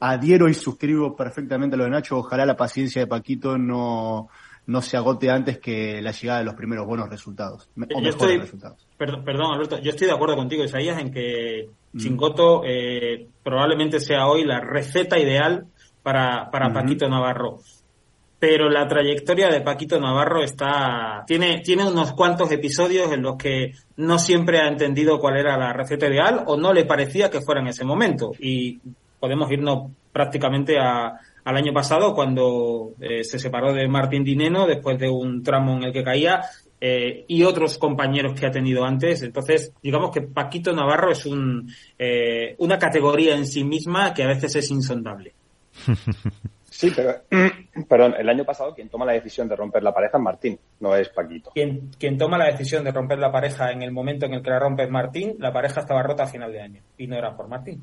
S5: adhiero y suscribo perfectamente a lo de Nacho, ojalá la paciencia de Paquito no, no se agote antes que la llegada de los primeros buenos resultados. O
S4: yo estoy, resultados. Perdón, perdón, Alberto, yo estoy de acuerdo contigo, Isaías, en que Chingoto eh, probablemente sea hoy la receta ideal para, para. Paquito Navarro. Pero la trayectoria de Paquito Navarro está, tiene, tiene unos cuantos episodios en los que no siempre ha entendido cuál era la receta ideal o no le parecía que fuera en ese momento. Y podemos irnos prácticamente a, al año pasado cuando eh, se separó de Martín Dineno después de un tramo en el que caía eh, y otros compañeros que ha tenido antes. Entonces, digamos que Paquito Navarro es un, eh, una categoría en sí misma que a veces es insondable. [LAUGHS]
S3: Sí, pero, [CLEARS THROAT] perdón, el año pasado quien toma la decisión de romper la pareja es Martín, no es Paquito.
S4: Quien, quien toma la decisión de romper la pareja en el momento en el que la rompe es Martín, la pareja estaba rota a final de año y no era por Martín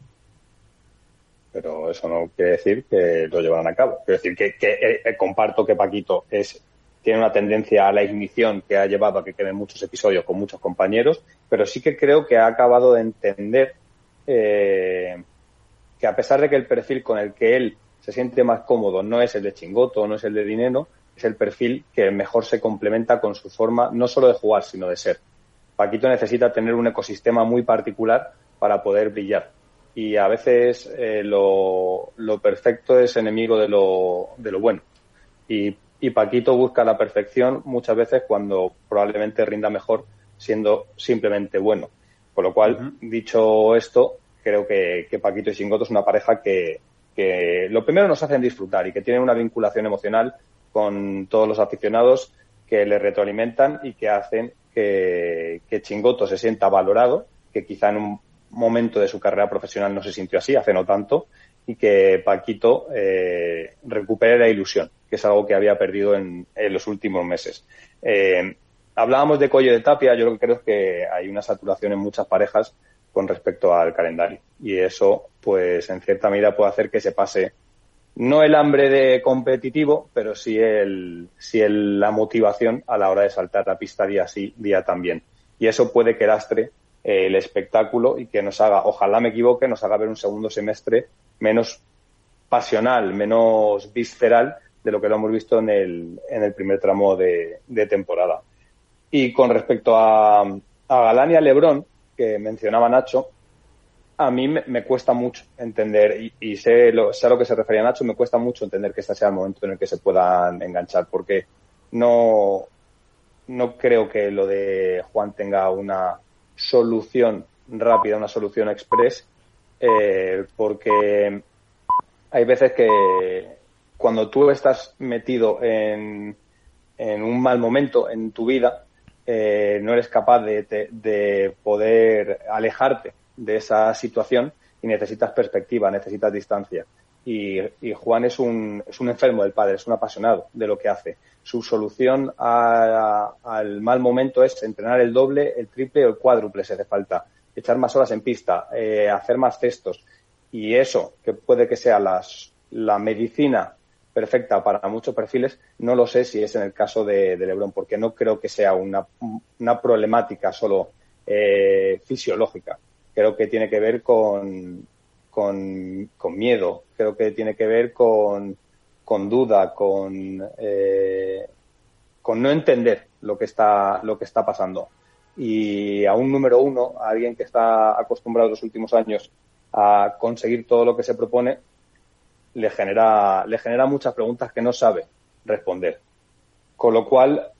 S3: pero eso no quiere decir que lo llevaran a cabo. Quiere decir que, que eh, comparto que Paquito es tiene una tendencia a la ignición que ha llevado a que queden muchos episodios con muchos compañeros, pero sí que creo que ha acabado de entender eh, que a pesar de que el perfil con el que él se siente más cómodo no es el de Chingoto, no es el de Dinero, es el perfil que mejor se complementa con su forma no solo de jugar, sino de ser. Paquito necesita tener un ecosistema muy particular para poder brillar y a veces eh, lo, lo, perfecto es enemigo de lo, de lo bueno. Y, y, Paquito busca la perfección muchas veces cuando probablemente rinda mejor siendo simplemente bueno. Con lo cual, uh -huh. dicho esto, creo que, que, Paquito y Singoto es una pareja que, que lo primero nos hacen disfrutar y que tienen una vinculación emocional con todos los aficionados que le retroalimentan y que hacen que, que Chingoto se sienta valorado, que quizá en un momento de su carrera profesional no se sintió así, hace no tanto, y que Paquito eh, recupere la ilusión, que es algo que había perdido en, en los últimos meses. Eh, hablábamos de Colle de Tapia, yo lo que creo es que hay una saturación en muchas parejas con respecto al calendario, y eso, pues, en cierta medida puede hacer que se pase no el hambre de competitivo, pero sí el, sí el, la motivación a la hora de saltar la pista día sí, día también. Y eso puede que lastre el espectáculo y que nos haga, ojalá me equivoque, nos haga ver un segundo semestre menos pasional, menos visceral de lo que lo hemos visto en el, en el primer tramo de, temporada. Y con respecto a, a Galán y a Lebrón, que mencionaba Nacho, a mí me, cuesta mucho entender, y, sé, lo, sé a lo que se refería Nacho, me cuesta mucho entender que este sea el momento en el que se puedan enganchar, porque no, no creo que lo de Juan tenga una solución rápida, una solución express, eh, porque hay veces que cuando tú estás metido en, en un mal momento en tu vida, eh, no eres capaz de, de, poder alejarte de esa situación y necesitas perspectiva, necesitas distancia. Y, y Juan es un, es un enfermo del padre, es un apasionado de lo que hace. Su solución al mal momento es entrenar el doble, el triple o el cuádruple si hace falta, echar más horas en pista, eh, hacer más cestos. Y eso, que puede que sea las, la medicina perfecta para muchos perfiles, no lo sé si es en el caso de, de Lebron, porque no creo que sea una, una problemática solo eh, fisiológica. Creo que tiene que ver con, con, con, miedo, creo que tiene que ver con, con duda, con, eh, con no entender lo que está, lo que está pasando. Y a un número uno, a alguien que está acostumbrado los últimos años a conseguir todo lo que se propone, le genera, le genera muchas preguntas que no sabe responder. Con lo cual,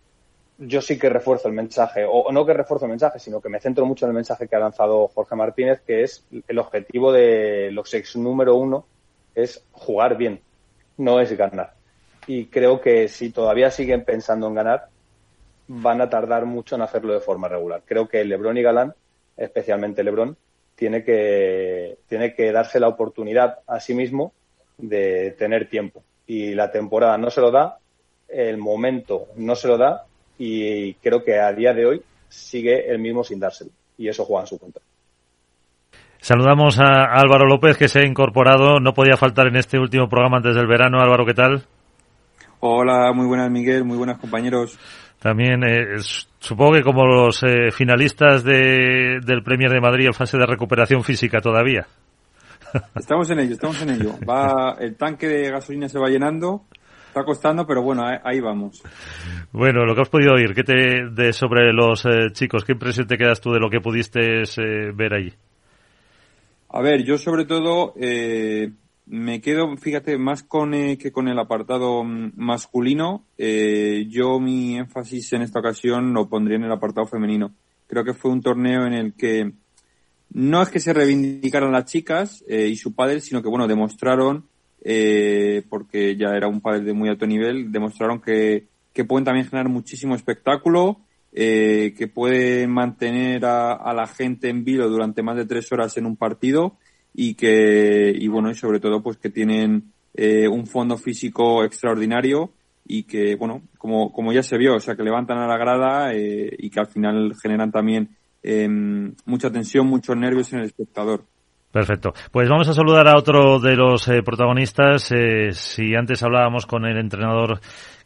S3: yo sí que refuerzo el mensaje, o no que refuerzo el mensaje, sino que me centro mucho en el mensaje que ha lanzado Jorge Martínez, que es el objetivo de los ex número uno es jugar bien, no es ganar. Y creo que si todavía siguen pensando en ganar, van a tardar mucho en hacerlo de forma regular. Creo que Lebron y Galán, especialmente Lebron, tiene que, tiene que darse la oportunidad a sí mismo de tener tiempo. Y la temporada no se lo da, el momento no se lo da y creo que a día de hoy sigue el mismo sin dárselo. Y eso juega en su contra.
S1: Saludamos a Álvaro López que se ha incorporado, no podía faltar en este último programa antes del verano. Álvaro, ¿qué tal?
S7: Hola, muy buenas Miguel, muy buenas compañeros.
S1: También eh, supongo que como los eh, finalistas de, del Premier de Madrid en fase de recuperación física todavía. [LAUGHS]
S7: Estamos en ello, estamos en ello. Va, el tanque de gasolina se va llenando, está costando, pero bueno, ahí vamos.
S1: Bueno, lo que has podido oír, ¿qué te de sobre los eh, chicos? ¿Qué impresión te quedas tú de lo que pudiste eh, ver allí?
S7: A ver, yo sobre todo eh, me quedo, fíjate, más con que con el apartado masculino. yo mi énfasis en esta ocasión lo pondría en el apartado femenino. Creo que fue un torneo en el que no es que se reivindicaran las chicas eh, y su padre, sino que, bueno, demostraron, eh, porque ya era un padre de muy alto nivel, demostraron que, que pueden también generar muchísimo espectáculo, eh, que pueden mantener a, a, la gente en vilo durante más de tres horas en un partido y que, y bueno, y sobre todo, pues que tienen eh, un fondo físico extraordinario y que, bueno, como, como ya se vio, o sea, que levantan a la grada eh, y que al final generan también eh, mucha tensión, muchos nervios en el espectador.
S1: Perfecto. Pues vamos a saludar a otro de los eh, protagonistas. Eh, si antes hablábamos con el entrenador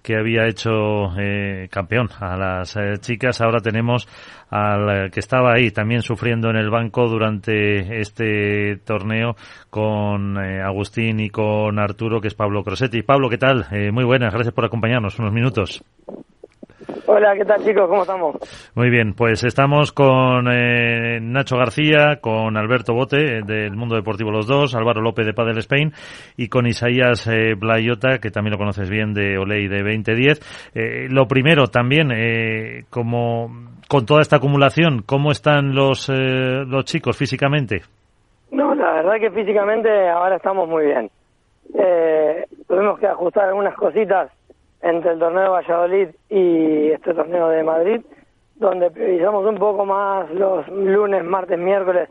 S1: que había hecho eh, campeón a las eh, chicas, ahora tenemos al que estaba ahí también sufriendo en el banco durante este torneo con Agustín y con Arturo, que es Pablo Crosetti. Pablo, ¿qué tal? muy buenas, gracias por acompañarnos unos minutos.
S8: Hola, ¿qué tal chicos? ¿Cómo estamos?
S1: Muy bien, pues estamos con eh, Nacho García, con Alberto Bote eh, del Mundo Deportivo Los Dos, Álvaro López de Padel Spain y con Isaías eh, Blayota, que también lo conoces bien de Oley de 2010. Eh, lo primero también, eh, como con toda esta acumulación, ¿cómo están los, los chicos físicamente?
S8: No, la verdad que físicamente ahora estamos muy bien. tuvimos que ajustar algunas cositas entre el torneo de Valladolid y este torneo de Madrid, donde priorizamos un poco más los lunes, martes, miércoles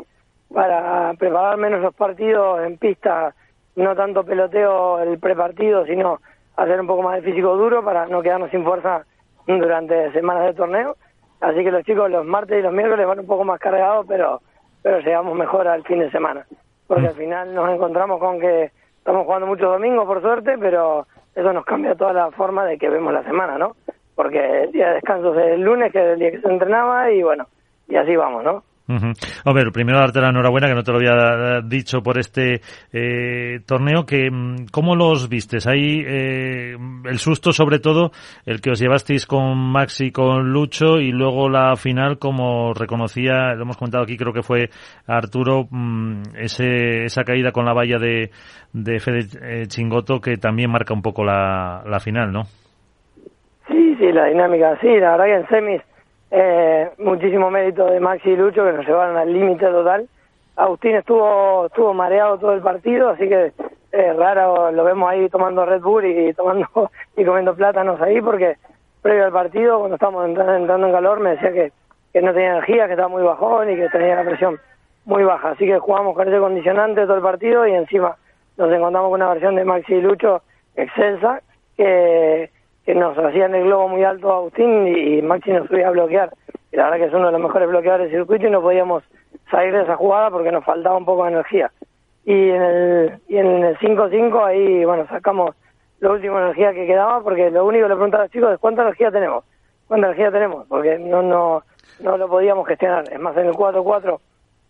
S8: para preparar menos los partidos en pista, no tanto peloteo el prepartido, sino hacer un poco más de físico duro para no quedarnos sin fuerza durante semanas de torneo. Así que los chicos los martes y los miércoles van un poco más cargados, pero pero llegamos mejor al fin de semana. Porque al final nos encontramos con que estamos jugando muchos domingos, por suerte, pero eso nos cambia toda la forma de que vemos la semana, ¿no? Porque el día de descanso es el lunes, que es el día que se entrenaba, y bueno, y así vamos, ¿no?
S1: A ver, primero darte la enhorabuena, que no te lo había dicho por este eh, torneo, que mm, ¿cómo los vistes? Ahí eh, el susto sobre todo, el que os llevasteis con Maxi, con Lucho y luego la final, como reconocía, lo hemos comentado aquí, creo que fue Arturo, mm, ese, esa caída con la valla de, de Fede eh, Chingoto que también marca un poco la, la final, ¿no?
S8: Sí, sí, la dinámica, sí, la verdad que en semis eh, muchísimo mérito de Maxi y Lucho que nos llevaron al límite total. Agustín estuvo estuvo mareado todo el partido, así que es raro, lo vemos ahí tomando Red Bull y, tomando [LAUGHS] y comiendo plátanos ahí, porque previo al partido, cuando estábamos entrando, en calor, me decía que, que no tenía energía, que estaba muy bajón y que tenía la presión muy baja. Así que jugamos con ese condicionante todo el partido y encima nos encontramos con una versión de Maxi y Lucho excelsa, que que nos hacían el globo muy alto a Agustín y, Maxi nos subía a bloquear. Y la verdad que es uno de los mejores bloqueadores del circuito y no podíamos salir de esa jugada porque nos faltaba un poco de energía. Y en el y en el 5-5 ahí, bueno, sacamos la última energía que quedaba porque lo único que le preguntaba a los chicos es cuánta energía tenemos, cuánta energía tenemos, porque no no no lo podíamos gestionar. Es más, en el 4-4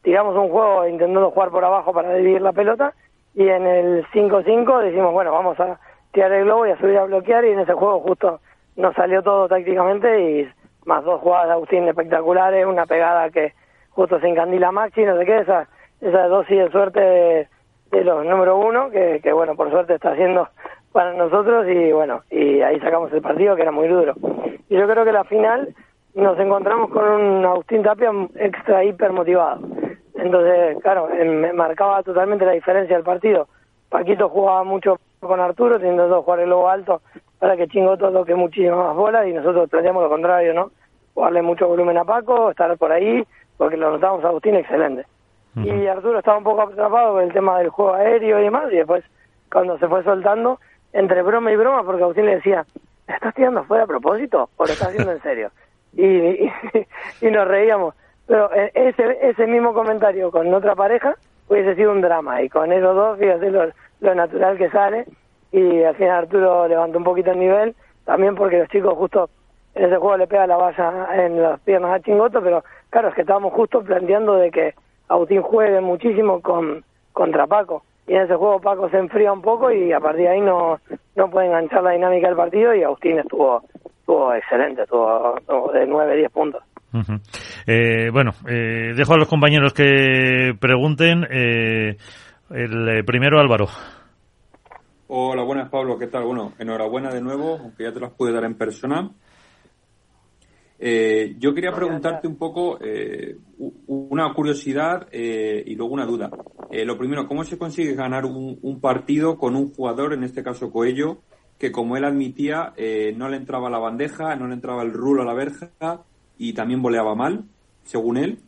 S8: tiramos un juego intentando jugar por abajo para dividir la pelota y en el 5-5 decimos, bueno, vamos a tirar el globo y a subir a bloquear y en ese juego justo nos salió todo tácticamente y más dos jugadas de Agustín espectaculares, una pegada que justo se encandila Maxi, no sé qué, esa, esa dosis de suerte de, los número uno, que, que bueno, por suerte está haciendo [LAUGHS] para nosotros y bueno, y ahí sacamos el partido que era muy duro. Y yo creo que la final nos encontramos con un Agustín Tapia extra hiper motivado. Entonces, claro, me marcaba totalmente la diferencia del partido. Paquito jugaba mucho con Arturo, intentando jugar el lobo alto para que Chingo todo que muchísimas más bolas y nosotros tendríamos lo contrario, ¿no? Jugarle mucho volumen a Paco, estar por ahí, porque lo notamos a Agustín excelente. Y Arturo estaba un poco atrapado con el tema del juego aéreo y demás, y después cuando se fue soltando, entre broma y broma, porque Agustín le decía, ¿estás tirando fuera a propósito o lo estás haciendo en serio? [LAUGHS] Y, y, nos reíamos. Pero eh, ese, ese mismo comentario con otra pareja hubiese sido un drama, y con esos dos, fíjate lo, lo natural que sale y al final Arturo levantó un poquito el nivel, también porque los chicos justo en ese juego le pega la valla en las piernas a Chingoto, pero claro, es que estábamos justo planteando de que Agustín juegue muchísimo con contra Paco. Y en ese juego Paco se enfría un poco y a partir de ahí no, no puede enganchar la dinámica del partido y Agustín estuvo, estuvo excelente, estuvo, de 9, 10 puntos.
S1: eh, bueno, eh, dejo a los compañeros que pregunten. Eh, el eh, primero, Álvaro.
S7: Hola, buenas, Pablo. ¿Qué tal? Bueno, enhorabuena de nuevo, aunque ya te las pude dar en persona. Eh, yo quería preguntarte un poco eh, una curiosidad y luego una duda. lo primero, ¿cómo se consigue ganar un, partido con un jugador, en este caso Coello, que como él admitía, no le entraba la bandeja, no le entraba el rulo a la verja y también voleaba mal, según él?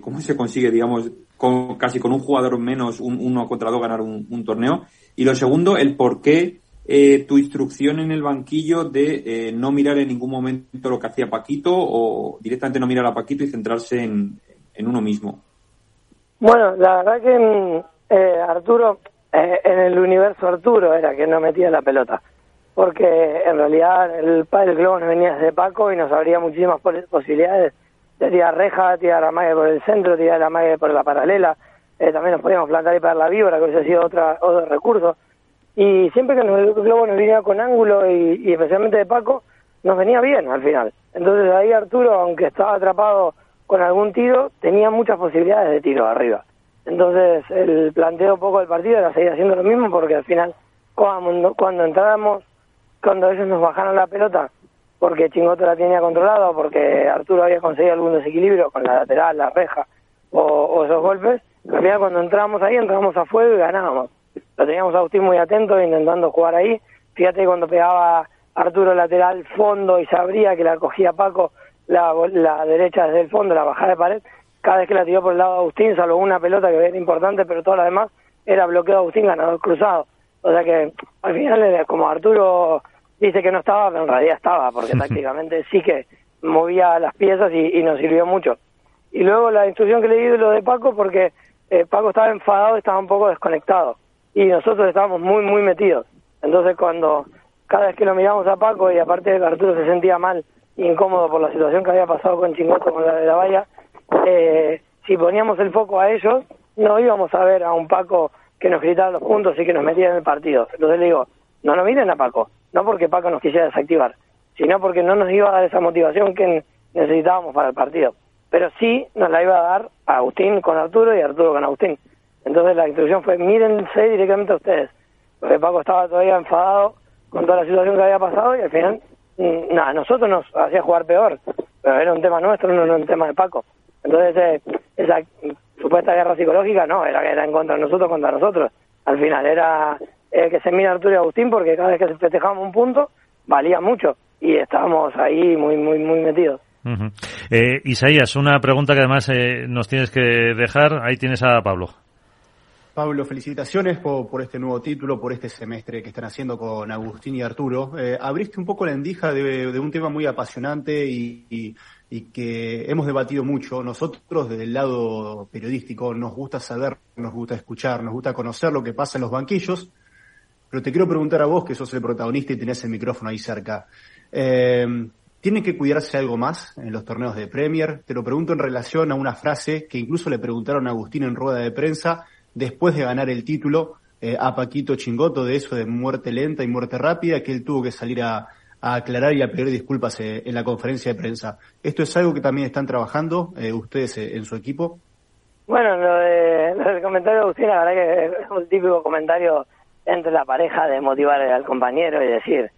S7: ¿Cómo se consigue, digamos, con, casi con un jugador menos, un, uno contra dos, ganar un, torneo. Y lo segundo, el por qué eh, tu instrucción en el banquillo de eh, no mirar en ningún momento lo que hacía Paquito o directamente no mirar a Paquito y centrarse en, uno mismo.
S8: Bueno, la verdad que mm, eh, Arturo, en el universo Arturo era que no metía la pelota. Porque en realidad el padre del globo no venía desde Paco y nos abría muchísimas posibilidades de tirar reja, tirar la mague por el centro, tirar la mague por la paralela. Eh, también nos podíamos plantar y para la víbora, que hubiese sido otra, otro recurso. Y siempre que el globo nos venía con ángulo y, especialmente de Paco, nos venía bien al final. Entonces ahí Arturo, aunque estaba atrapado con algún tiro, tenía muchas posibilidades de tiro arriba. Entonces el planteo poco del partido era seguir haciendo lo mismo porque al final cuando, cuando entrábamos, cuando ellos nos bajaron la pelota, porque Chingoto la tenía controlada o porque Arturo había conseguido algún desequilibrio con la lateral, la reja o, esos golpes, al final cuando entrábamos ahí entrábamos a fuego y ganábamos. Lo teníamos a Agustín muy atento intentando jugar ahí. Fíjate cuando pegaba Arturo lateral fondo y sabría que la cogía Paco la, derecha desde el fondo, la bajada de pared, cada vez que la tiró por el lado de Agustín, salvo una pelota que era importante, pero todo lo demás era bloqueo de Agustín, ganador cruzado. O sea que al final, como Arturo dice que no estaba, pero en realidad estaba, porque [LAUGHS] tácticamente sí que movía las piezas y, nos sirvió mucho. Y luego la instrucción que le di de lo de Paco, porque eh, Paco estaba enfadado, estaba un poco desconectado. Y nosotros estábamos muy, muy metidos. Entonces cuando cada vez que lo miramos a Paco, y aparte de que Arturo se sentía mal, incómodo por la situación que había pasado con Chingoto, con la de la valla, eh, si poníamos el foco a ellos, no íbamos a ver a un Paco que nos gritara los puntos y que nos metiera en el partido. Entonces le digo, no nos miren a Paco, no porque Paco nos quisiera desactivar, sino porque no nos iba a dar esa motivación que necesitábamos para el partido. Pero sí nos la iba a dar Agustín con Arturo y Arturo con Agustín. Entonces la instrucción fue, mírense directamente a ustedes. Porque Paco estaba todavía enfadado con toda la situación que había pasado y al final, mm, nada, nosotros nos hacía jugar peor. Pero era un tema nuestro, no era un tema de Paco. Entonces eh, esa supuesta guerra psicológica no, era era en contra de nosotros contra nosotros. Al final era eh, que se mira Arturo y Agustín porque cada vez que festejábamos un punto valía mucho y estábamos ahí muy, muy, muy metidos.
S1: eh, Isaías, una pregunta que además eh, nos tienes que dejar. Ahí tienes a Pablo.
S5: Pablo, felicitaciones por, por, este nuevo título, por este semestre que están haciendo con Agustín y Arturo. Eh, abriste un poco la endija de, de, un tema muy apasionante y, y, y, que hemos debatido mucho. Nosotros, desde el lado periodístico, nos gusta saber, nos gusta escuchar, nos gusta conocer lo que pasa en los banquillos. Pero te quiero preguntar a vos, que sos el protagonista y tenés el micrófono ahí cerca. Eh, ¿Tiene que cuidarse algo más en los torneos de Premier? Te lo pregunto en relación a una frase que incluso le preguntaron a Agustín en rueda de prensa después de ganar el título eh, a Paquito Chingoto de eso de muerte lenta y muerte rápida, que él tuvo que salir a, a aclarar y a pedir disculpas eh, en la conferencia de prensa. ¿Esto es algo que también están trabajando eh, ustedes en su equipo?
S8: Bueno, lo, de, lo del comentario de Agustín, la verdad que es un típico comentario entre la pareja de motivar al compañero y decir,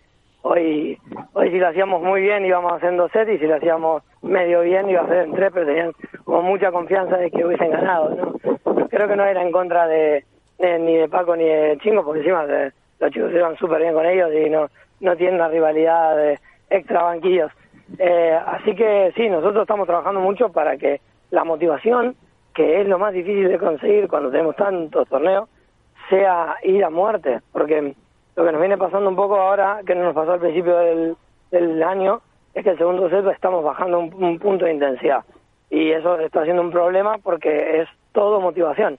S8: hoy hoy si lo hacíamos muy bien íbamos haciendo set y si lo hacíamos medio bien iba a ser en tres, pero tenían mucha confianza de que hubiesen ganado, ¿no? Creo que no era en contra de, de ni de Paco ni de Chingo, porque encima de, los chicos se iban súper bien con ellos y no, no tienen la rivalidad de extra banquillos. Eh, así que sí, nosotros estamos trabajando mucho para que la motivación, que es lo más difícil de conseguir cuando tenemos tantos torneos, sea ir a muerte, porque lo que nos viene pasando un poco ahora, que no nos pasó al principio del, del año, es que el segundo set estamos bajando un, un, punto de intensidad. Y eso está siendo un problema porque es todo motivación.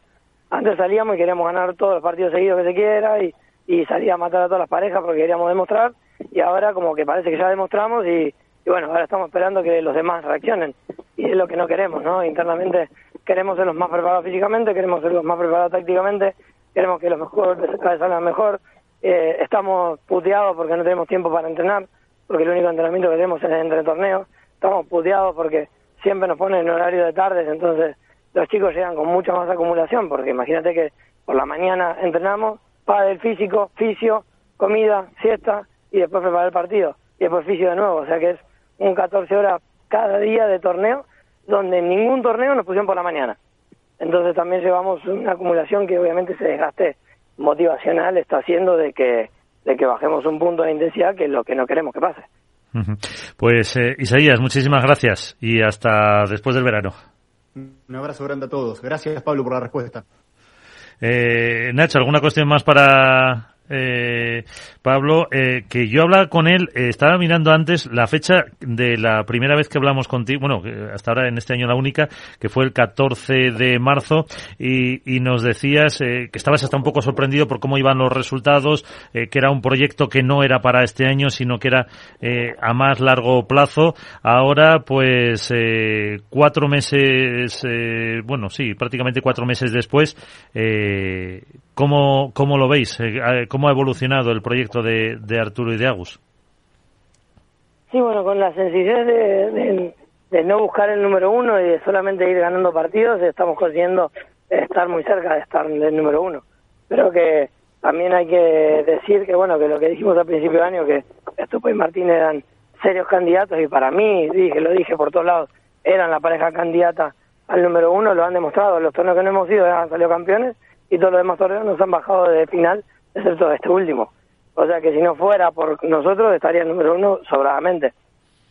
S8: Antes salíamos y queríamos ganar todos los partidos seguidos que se quiera y, y salía a matar a todas las parejas porque queríamos demostrar. Y ahora como que parece que ya demostramos y bueno, ahora estamos esperando que los demás reaccionen. Y es lo que no queremos, ¿no? Internamente queremos ser los más preparados físicamente, queremos ser los más preparados tácticamente, queremos que los mejores salgan mejor, eh, estamos puteados porque no tenemos tiempo para entrenar, porque el único entrenamiento que tenemos es entre torneos, estamos puteados porque siempre nos ponen en horario de tardes, entonces los chicos llegan con mucha más acumulación, porque imagínate que por la mañana entrenamos, para el físico, fisio, comida, siesta y después preparar el partido, y después fisio de nuevo, o sea que es un 14 horas cada día de torneo, donde en ningún torneo nos pusieron por la mañana. Entonces también llevamos una acumulación que obviamente se desgaste motivacional está haciendo de que de que bajemos un punto de intensidad que es lo que no queremos que pase.
S1: Pues eh, Isaías, muchísimas gracias y hasta después del verano.
S5: Un abrazo grande a todos. Gracias Pablo por la respuesta.
S1: Eh, Nacho, ¿alguna cuestión más para eh, Pablo, eh, que yo hablaba con él, eh, estaba mirando antes la fecha de la primera vez que hablamos contigo, bueno, hasta ahora en este año la única, que fue el 14 de marzo, y, y nos decías eh, que estabas hasta un poco sorprendido por cómo iban los resultados, que era un proyecto que no era para este año, sino que era a más largo plazo. Ahora, pues, cuatro meses, bueno, sí, prácticamente cuatro meses después, ¿cómo, ¿cómo lo veis? Eh, ¿Cómo ha evolucionado el proyecto de, de Arturo y de Agus?
S8: Sí, bueno, con la sencillez de, de, no buscar el número uno y de solamente ir ganando partidos, estamos consiguiendo estar muy cerca de estar del número uno. Pero que también hay que decir que, bueno, que lo que dijimos al principio de año, que Estupo y Martín eran serios candidatos y para mí, dije, lo dije por todos lados, eran la pareja candidata al número uno, lo han demostrado. Los torneos que no hemos ido han salido campeones y todos los demás torneos nos han bajado de final, [LAUGHS] excepto este último. O sea que si no fuera por nosotros estaría el número uno sobradamente.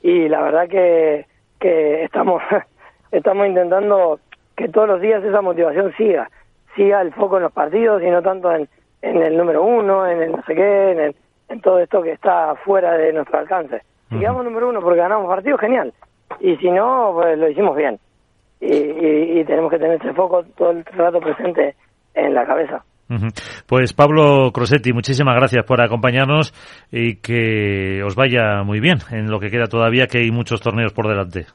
S8: Y la verdad que, que estamos, [LAUGHS] estamos intentando que todos los días esa motivación siga, siga el foco en los partidos y no tanto en, en el número uno, en el no sé qué, en, el, en todo esto que está fuera de nuestro alcance. Si quedamos número uno porque ganamos partidos, genial. Y si no, pues lo hicimos bien. Y, y, y tenemos que tener ese foco todo el rato presente en la cabeza.
S1: Pues Pablo Crosetti, muchísimas gracias por acompañarnos y que os vaya muy bien en lo que queda todavía, que hay muchos torneos por delante.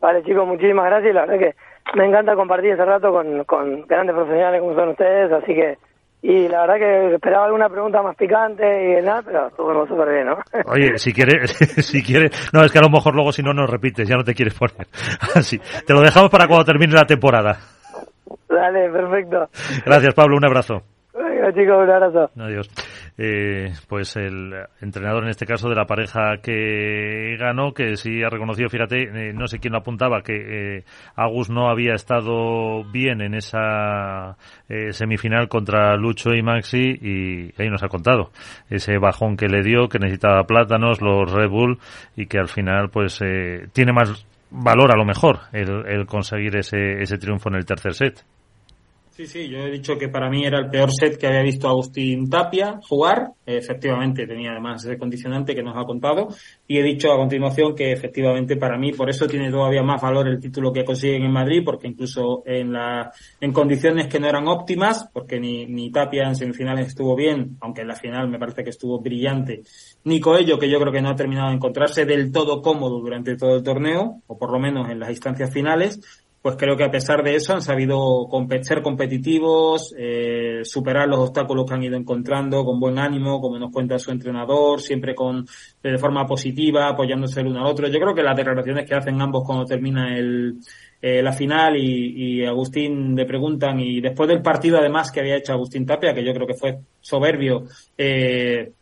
S8: Vale, chicos, muchísimas gracias. La verdad que me encanta compartir ese rato con, con grandes profesionales como son ustedes, así que y la verdad que esperaba alguna pregunta más picante y nada, pero estuvo súper bien, ¿no? [LAUGHS]
S1: Oye, si quieres, [LAUGHS] si quieres, no, es que a lo mejor luego si no nos repites, ya no te quieres poner. [LAUGHS] Así, te lo dejamos para cuando termine la temporada.
S8: Dale, perfecto.
S1: Gracias, Pablo, un abrazo.
S8: Venga, chicos, un abrazo.
S1: Adiós. Eh, pues el entrenador en este caso de la pareja que ganó, que sí ha reconocido, fíjate, eh, no sé quién lo apuntaba, que eh, Agus no había estado bien en esa eh, semifinal contra Lucho y Maxi y ahí nos ha contado ese bajón que le dio, que necesitaba plátanos, los Red Bull y que al final pues tiene más valor a lo mejor el, el conseguir ese, ese triunfo en el tercer set.
S4: Sí, sí, yo he dicho que para mí era el peor set que había visto Agustín Tapia jugar. Efectivamente, tenía además ese condicionante que nos ha contado. Y he dicho a continuación que efectivamente para mí, por eso tiene todavía más valor el título que consiguen en Madrid, porque incluso en la, en condiciones que no eran óptimas, porque ni, ni Tapia en semifinales estuvo bien, aunque en la final me parece que estuvo brillante, ni Coello, que yo creo que no ha terminado de encontrarse del todo cómodo durante todo el torneo, o por lo menos en las instancias finales, pues creo que a pesar de eso han sabido ser competitivos, eh, superar los obstáculos que han ido encontrando con buen ánimo, como nos cuenta su entrenador, siempre con de forma positiva, apoyándose el uno al otro. Yo creo que las declaraciones que hacen ambos cuando termina el, eh, la final y, y, Agustín le preguntan y después del partido además que había hecho Agustín Tapia, que yo creo que fue soberbio, eh,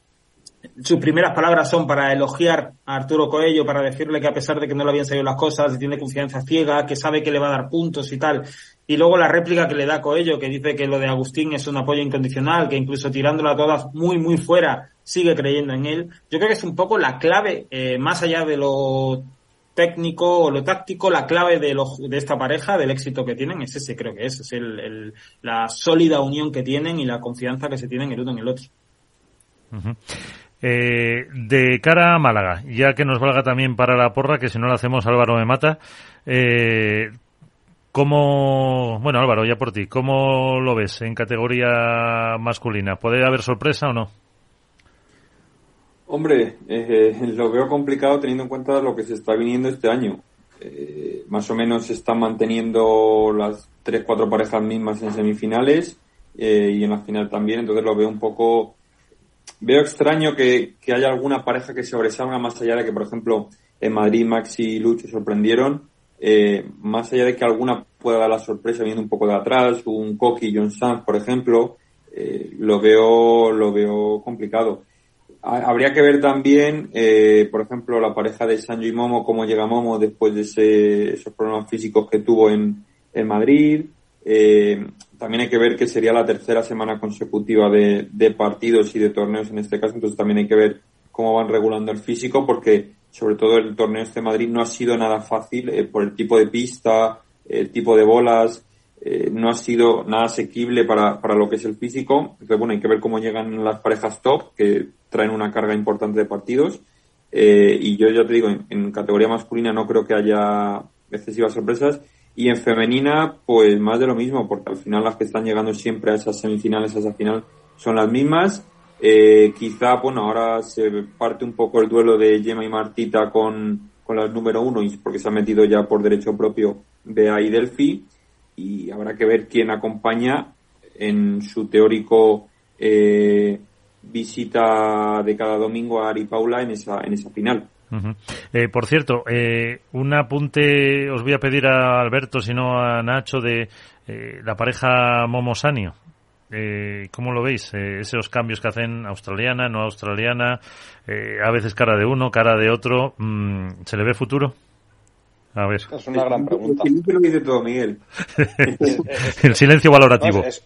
S4: sus primeras palabras son para elogiar a Arturo Coello, para decirle que a pesar de que no le habían salido las cosas, tiene confianza ciega, que sabe que le va a dar puntos y tal. Y luego la réplica que le da Coello, que dice que lo de Agustín es un apoyo incondicional, que incluso tirándola todas muy, muy fuera, sigue creyendo en él. Yo creo que es un poco la clave, eh, más allá de lo técnico o lo táctico, la clave de, de esta pareja, del éxito que tienen, es ese, creo que es, es el, la sólida unión que tienen y la confianza que se tienen el uno en el otro.
S1: Eh, de cara a Málaga, ya que nos valga también para la porra, que si no lo hacemos Álvaro me mata, eh, ¿cómo, bueno Álvaro, ya por ti, ¿cómo lo ves en categoría masculina? ¿Puede haber sorpresa o no?
S7: Hombre, eh, [LAUGHS] lo veo complicado teniendo en cuenta lo que se está viniendo este año. Eh, más o menos se están manteniendo las tres, cuatro parejas mismas en semifinales eh, y en la final también, entonces lo veo un poco veo extraño que, haya alguna pareja que sobresalga más allá de que, por ejemplo, en Madrid Maxi y Lucho sorprendieron, eh, más allá de que alguna pueda dar la sorpresa viendo un poco de atrás, un Coqui John Sanz, por ejemplo, eh, lo veo lo veo complicado. Habría que ver también, eh, por ejemplo, la pareja de Sanjo y Momo, cómo llega Momo después de ese, esos problemas físicos que tuvo en, en Madrid. Eh, también hay que ver que sería la tercera semana consecutiva de, partidos y de torneos en este caso, entonces también hay que ver cómo van regulando el físico, porque sobre todo el torneo este de Madrid no ha sido nada fácil eh, por el tipo de pista, el tipo de bolas, eh, no ha sido nada asequible para, para lo que es el físico. Entonces, bueno, hay que ver cómo llegan las parejas top, que traen una carga importante de partidos. Eh, y yo ya te digo, en categoría masculina no creo que haya excesivas sorpresas y en femenina, pues más de lo mismo, porque al final las que están llegando siempre a esas semifinales, a esa final, son las mismas. Eh, quizá, bueno, ahora se parte un poco el duelo de Gemma y Martita con, con las número uno, porque se ha metido ya por derecho propio Bea y Delphi, y habrá que ver quién acompaña en su teórico eh, visita de cada domingo a Ari Paula en esa, en esa final.
S1: Eh, por cierto, eh, un apunte os voy a pedir a Alberto, si no a Nacho, de eh, la pareja Momosanio. Eh, ¿Cómo lo veis? Eh, esos cambios que hacen australiana, no australiana, a veces cara de uno, cara de otro. Mm, ¿Se le ve futuro? A ver.
S3: Es una gran pregunta.
S7: todo, Miguel? [LAUGHS]
S1: El silencio valorativo.
S3: es,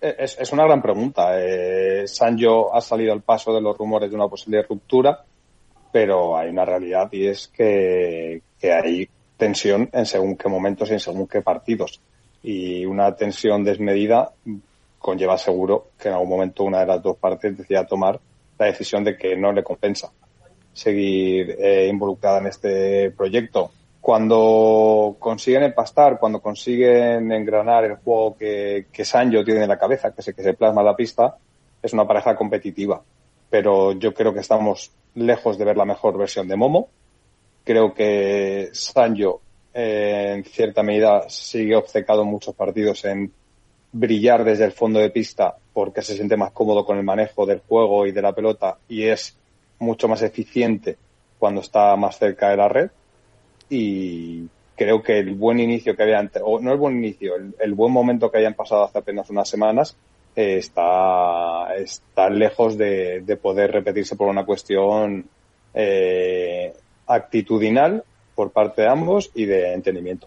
S3: es, es, una gran pregunta. Eh, Sanjo ha salido al paso de los rumores de una posible ruptura pero hay una realidad y es que, hay tensión en según qué momentos y en según qué partidos. Y una tensión desmedida conlleva seguro que en algún momento una de las dos partes decida tomar la decisión de que no le compensa seguir eh, involucrada en este proyecto. Cuando consiguen empastar, cuando consiguen engranar el juego que, que Sanjo tiene en la cabeza, que es el que se plasma la pista, es una pareja competitiva. Pero yo creo que estamos lejos de ver la mejor versión de Momo. Creo que Sanjo eh, en cierta medida sigue obcecado en muchos partidos en brillar desde el fondo de pista porque se siente más cómodo con el manejo del juego y de la pelota y es mucho más eficiente cuando está más cerca de la red y creo que el buen inicio que había o no el buen inicio, el, buen momento que hayan pasado hace apenas unas semanas eh, está, está lejos de, poder repetirse por una cuestión eh, actitudinal por parte de ambos y de entendimiento.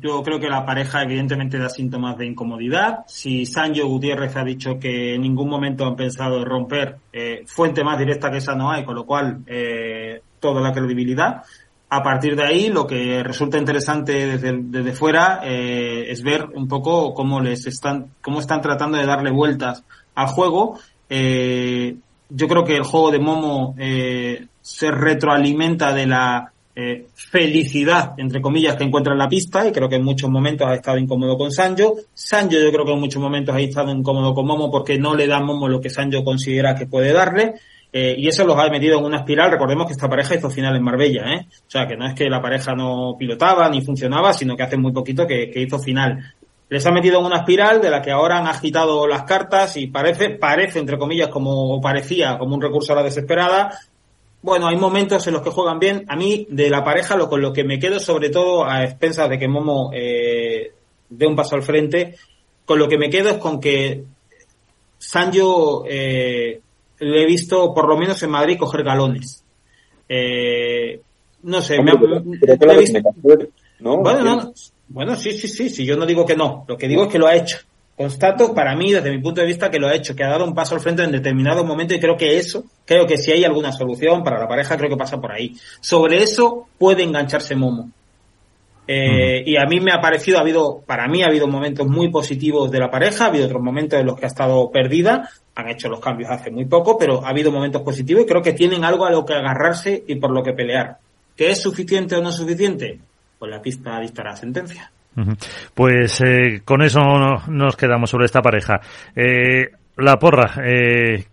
S4: Yo creo que la pareja evidentemente da síntomas de incomodidad. Si Sancho Gutiérrez ha dicho que en ningún momento han pensado romper, eh, fuente más directa que esa no hay, con lo cual eh, toda la credibilidad. A partir de ahí, lo que resulta interesante desde, desde fuera eh, es ver un poco cómo les están, cómo están tratando de darle vueltas al juego. Eh, yo creo que el juego de Momo eh, se retroalimenta de la eh, felicidad, entre comillas, que encuentra en la pista y creo que en muchos momentos ha estado incómodo con Sancho. Sancho yo creo que en muchos momentos ha estado incómodo con Momo porque no le da Momo lo que Sancho considera que puede darle. Eh, y eso los ha metido en una espiral. Recordemos que esta pareja hizo final en Marbella, ¿eh? O sea, que no es que la pareja no pilotaba ni funcionaba, sino que hace muy poquito que, hizo final. Les ha metido en una espiral de la que ahora han agitado las cartas y parece, parece, entre comillas, como parecía, como un recurso a la desesperada, bueno, hay momentos en los que juegan bien. A mí, de la pareja, lo con lo que me quedo, sobre todo a expensas de que Momo eh, dé un paso al frente, con lo que me quedo es con que Sancho eh, le he visto, por lo menos en Madrid, coger galones. Eh, no sé, me, he visto... Bueno, no, bueno, sí, sí, sí, sí, yo no digo que no. Lo que digo es que lo ha hecho. Constato, para mí, desde mi punto de vista, que lo ha hecho, que ha dado un paso al frente en determinado momento y creo que eso, creo que si hay alguna solución para la pareja, creo que pasa por ahí. Sobre eso puede engancharse Momo. Eh, y a mí me ha parecido, ha habido, para mí ha habido momentos muy positivos de la pareja, ha habido otros momentos en los que ha estado perdida, han hecho los cambios hace muy poco, pero ha habido momentos positivos y creo que tienen algo a lo que agarrarse y por lo que pelear. ¿Que es suficiente o no suficiente? Pues la pista dictará sentencia.
S1: Pues eh, con eso nos quedamos sobre esta pareja. Eh, la porra. Eh,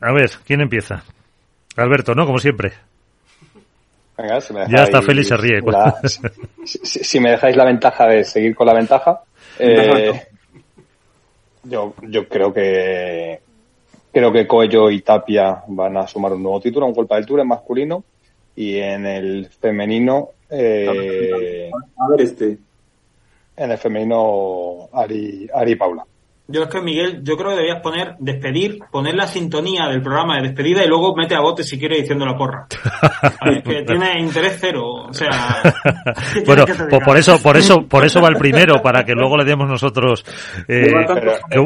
S1: a ver, ¿quién empieza? Alberto, ¿no? Como siempre. Ya está feliz, se ríe. [LAUGHS]
S3: si, me dejáis la ventaja de seguir con la ventaja, [LAUGHS] yo, yo creo que creo que Coello y Tapia van a sumar un nuevo título, un golpe del Tour en masculino y en el femenino. a
S7: ver este
S3: en el femenino Ari, Ari Paula.
S4: Yo es que, Miguel, yo creo que debías poner, despedir, poner la sintonía del programa de despedida y luego mete a bote si quiere diciendo la porra. [LAUGHS] Es que tiene interés cero, o sea. [LAUGHS]
S1: bueno, pues por eso, por eso, por eso va el primero, para que luego le demos nosotros, eh,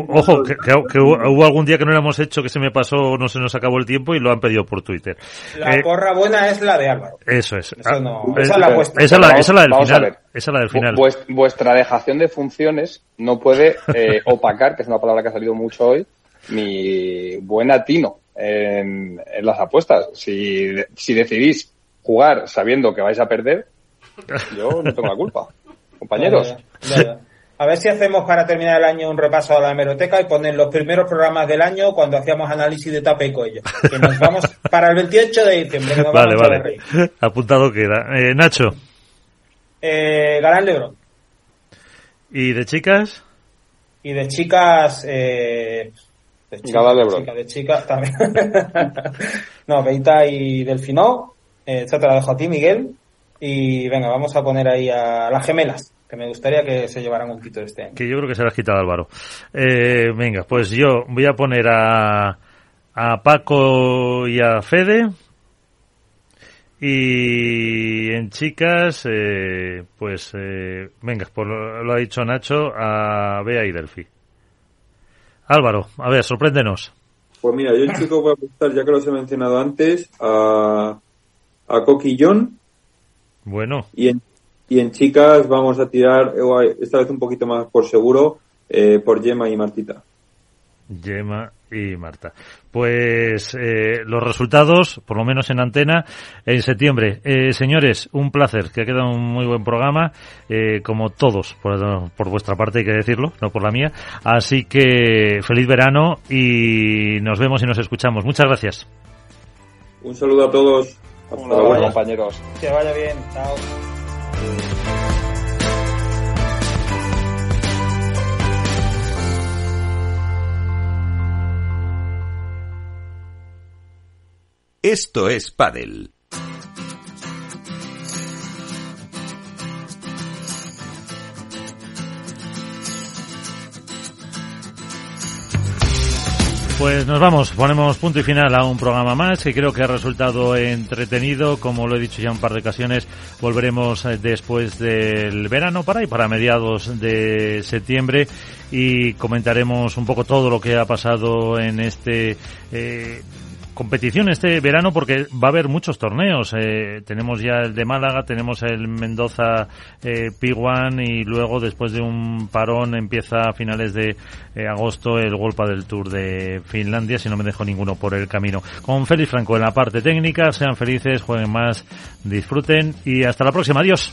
S1: ojo, que, hubo algún día que no lo hemos hecho, que se me pasó, no se nos acabó el tiempo y lo han pedido por Twitter.
S4: La eh, porra buena es la de Álvaro.
S1: Eso es.
S4: Eso no, ah, esa, es la
S1: esa, es la, esa es la del final. Esa es la del final.
S3: Vuestra dejación de funciones no puede eh, [LAUGHS] opacar, que es una palabra que ha salido mucho hoy, mi buen atino en, las apuestas. Si, si decidís jugar sabiendo que vais a perder, yo no tengo la culpa. [LAUGHS] Compañeros.
S4: A ver si hacemos para terminar el año un repaso a la hemeroteca y poner los primeros programas del año cuando hacíamos análisis de tape y cuello. Que nos vamos [LAUGHS] para el 28 de diciembre.
S1: vale, vale. Apuntado queda. Eh, Nacho.
S4: Eh, Galán Lebron.
S1: ¿Y de chicas?
S4: Y de chicas, eh,
S3: de chicas,
S4: de chicas también. [LAUGHS] no, Beita y Delfinó. Eh, esta te la dejo a ti, Miguel. Y venga, vamos a poner ahí a las gemelas, que me gustaría que se llevaran un quito este año.
S1: Que yo creo que se las quitado Álvaro. Eh, venga, pues yo voy a poner a, a Paco y a Fede y en chicas, eh, pues eh, venga, pues lo, ha dicho Nacho, a Bea y Delphi. Álvaro, a ver, sorpréndenos.
S7: Pues mira, yo en chico voy a apostar, ya que los he mencionado antes, a, a Coquillón.
S1: Bueno.
S7: Y en, y en chicas vamos a tirar, esta vez un poquito más por seguro, eh, por Yema y Martita.
S1: Yema y Marta. Pues eh, los resultados, por lo menos en antena, en septiembre. Eh, señores, un placer, que ha quedado un muy buen programa, eh, como todos, por, por, vuestra parte hay que decirlo, no por la mía. Así que feliz verano y nos vemos y nos escuchamos. Muchas gracias.
S7: Un saludo a todos.
S3: Hasta luego, compañeros.
S4: Que vaya bien. Chao.
S2: Esto es Padel.
S1: Pues nos vamos, ponemos punto y final a un programa más que creo que ha resultado entretenido. Como lo he dicho ya un par de ocasiones, volveremos eh, después del verano para y para mediados de septiembre y comentaremos un poco todo lo que ha pasado en este eh, competición este verano porque va a haber muchos torneos. Eh, tenemos ya el de Málaga, tenemos el Mendoza eh, P1 y luego después de un parón empieza a finales de eh, agosto el Golpa del Tour de Finlandia, si no me dejo ninguno por el camino. Con Félix Franco en la parte técnica, sean felices, jueguen más, disfruten y hasta la próxima. Adiós.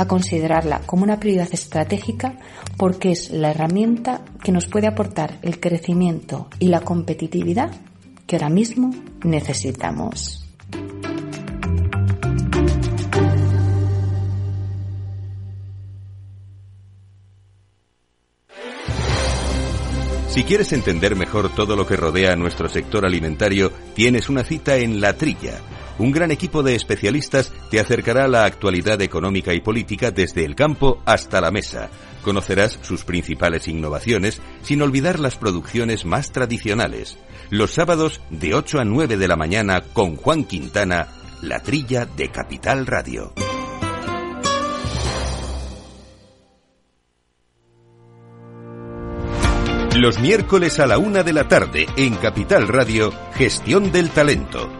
S9: a considerarla como una prioridad estratégica porque es la herramienta que nos puede aportar el crecimiento y la competitividad que ahora mismo necesitamos.
S2: Si quieres entender mejor todo lo que rodea a nuestro sector alimentario, tienes una cita en La Trilla un gran equipo de especialistas te acercará a la actualidad económica y política desde el campo hasta la mesa. Conocerás sus principales innovaciones sin olvidar las producciones más tradicionales. Los sábados de 8 a 9 de la mañana con Juan Quintana, la trilla de Capital Radio. Los miércoles a la una de la tarde en Capital Radio, Gestión del Talento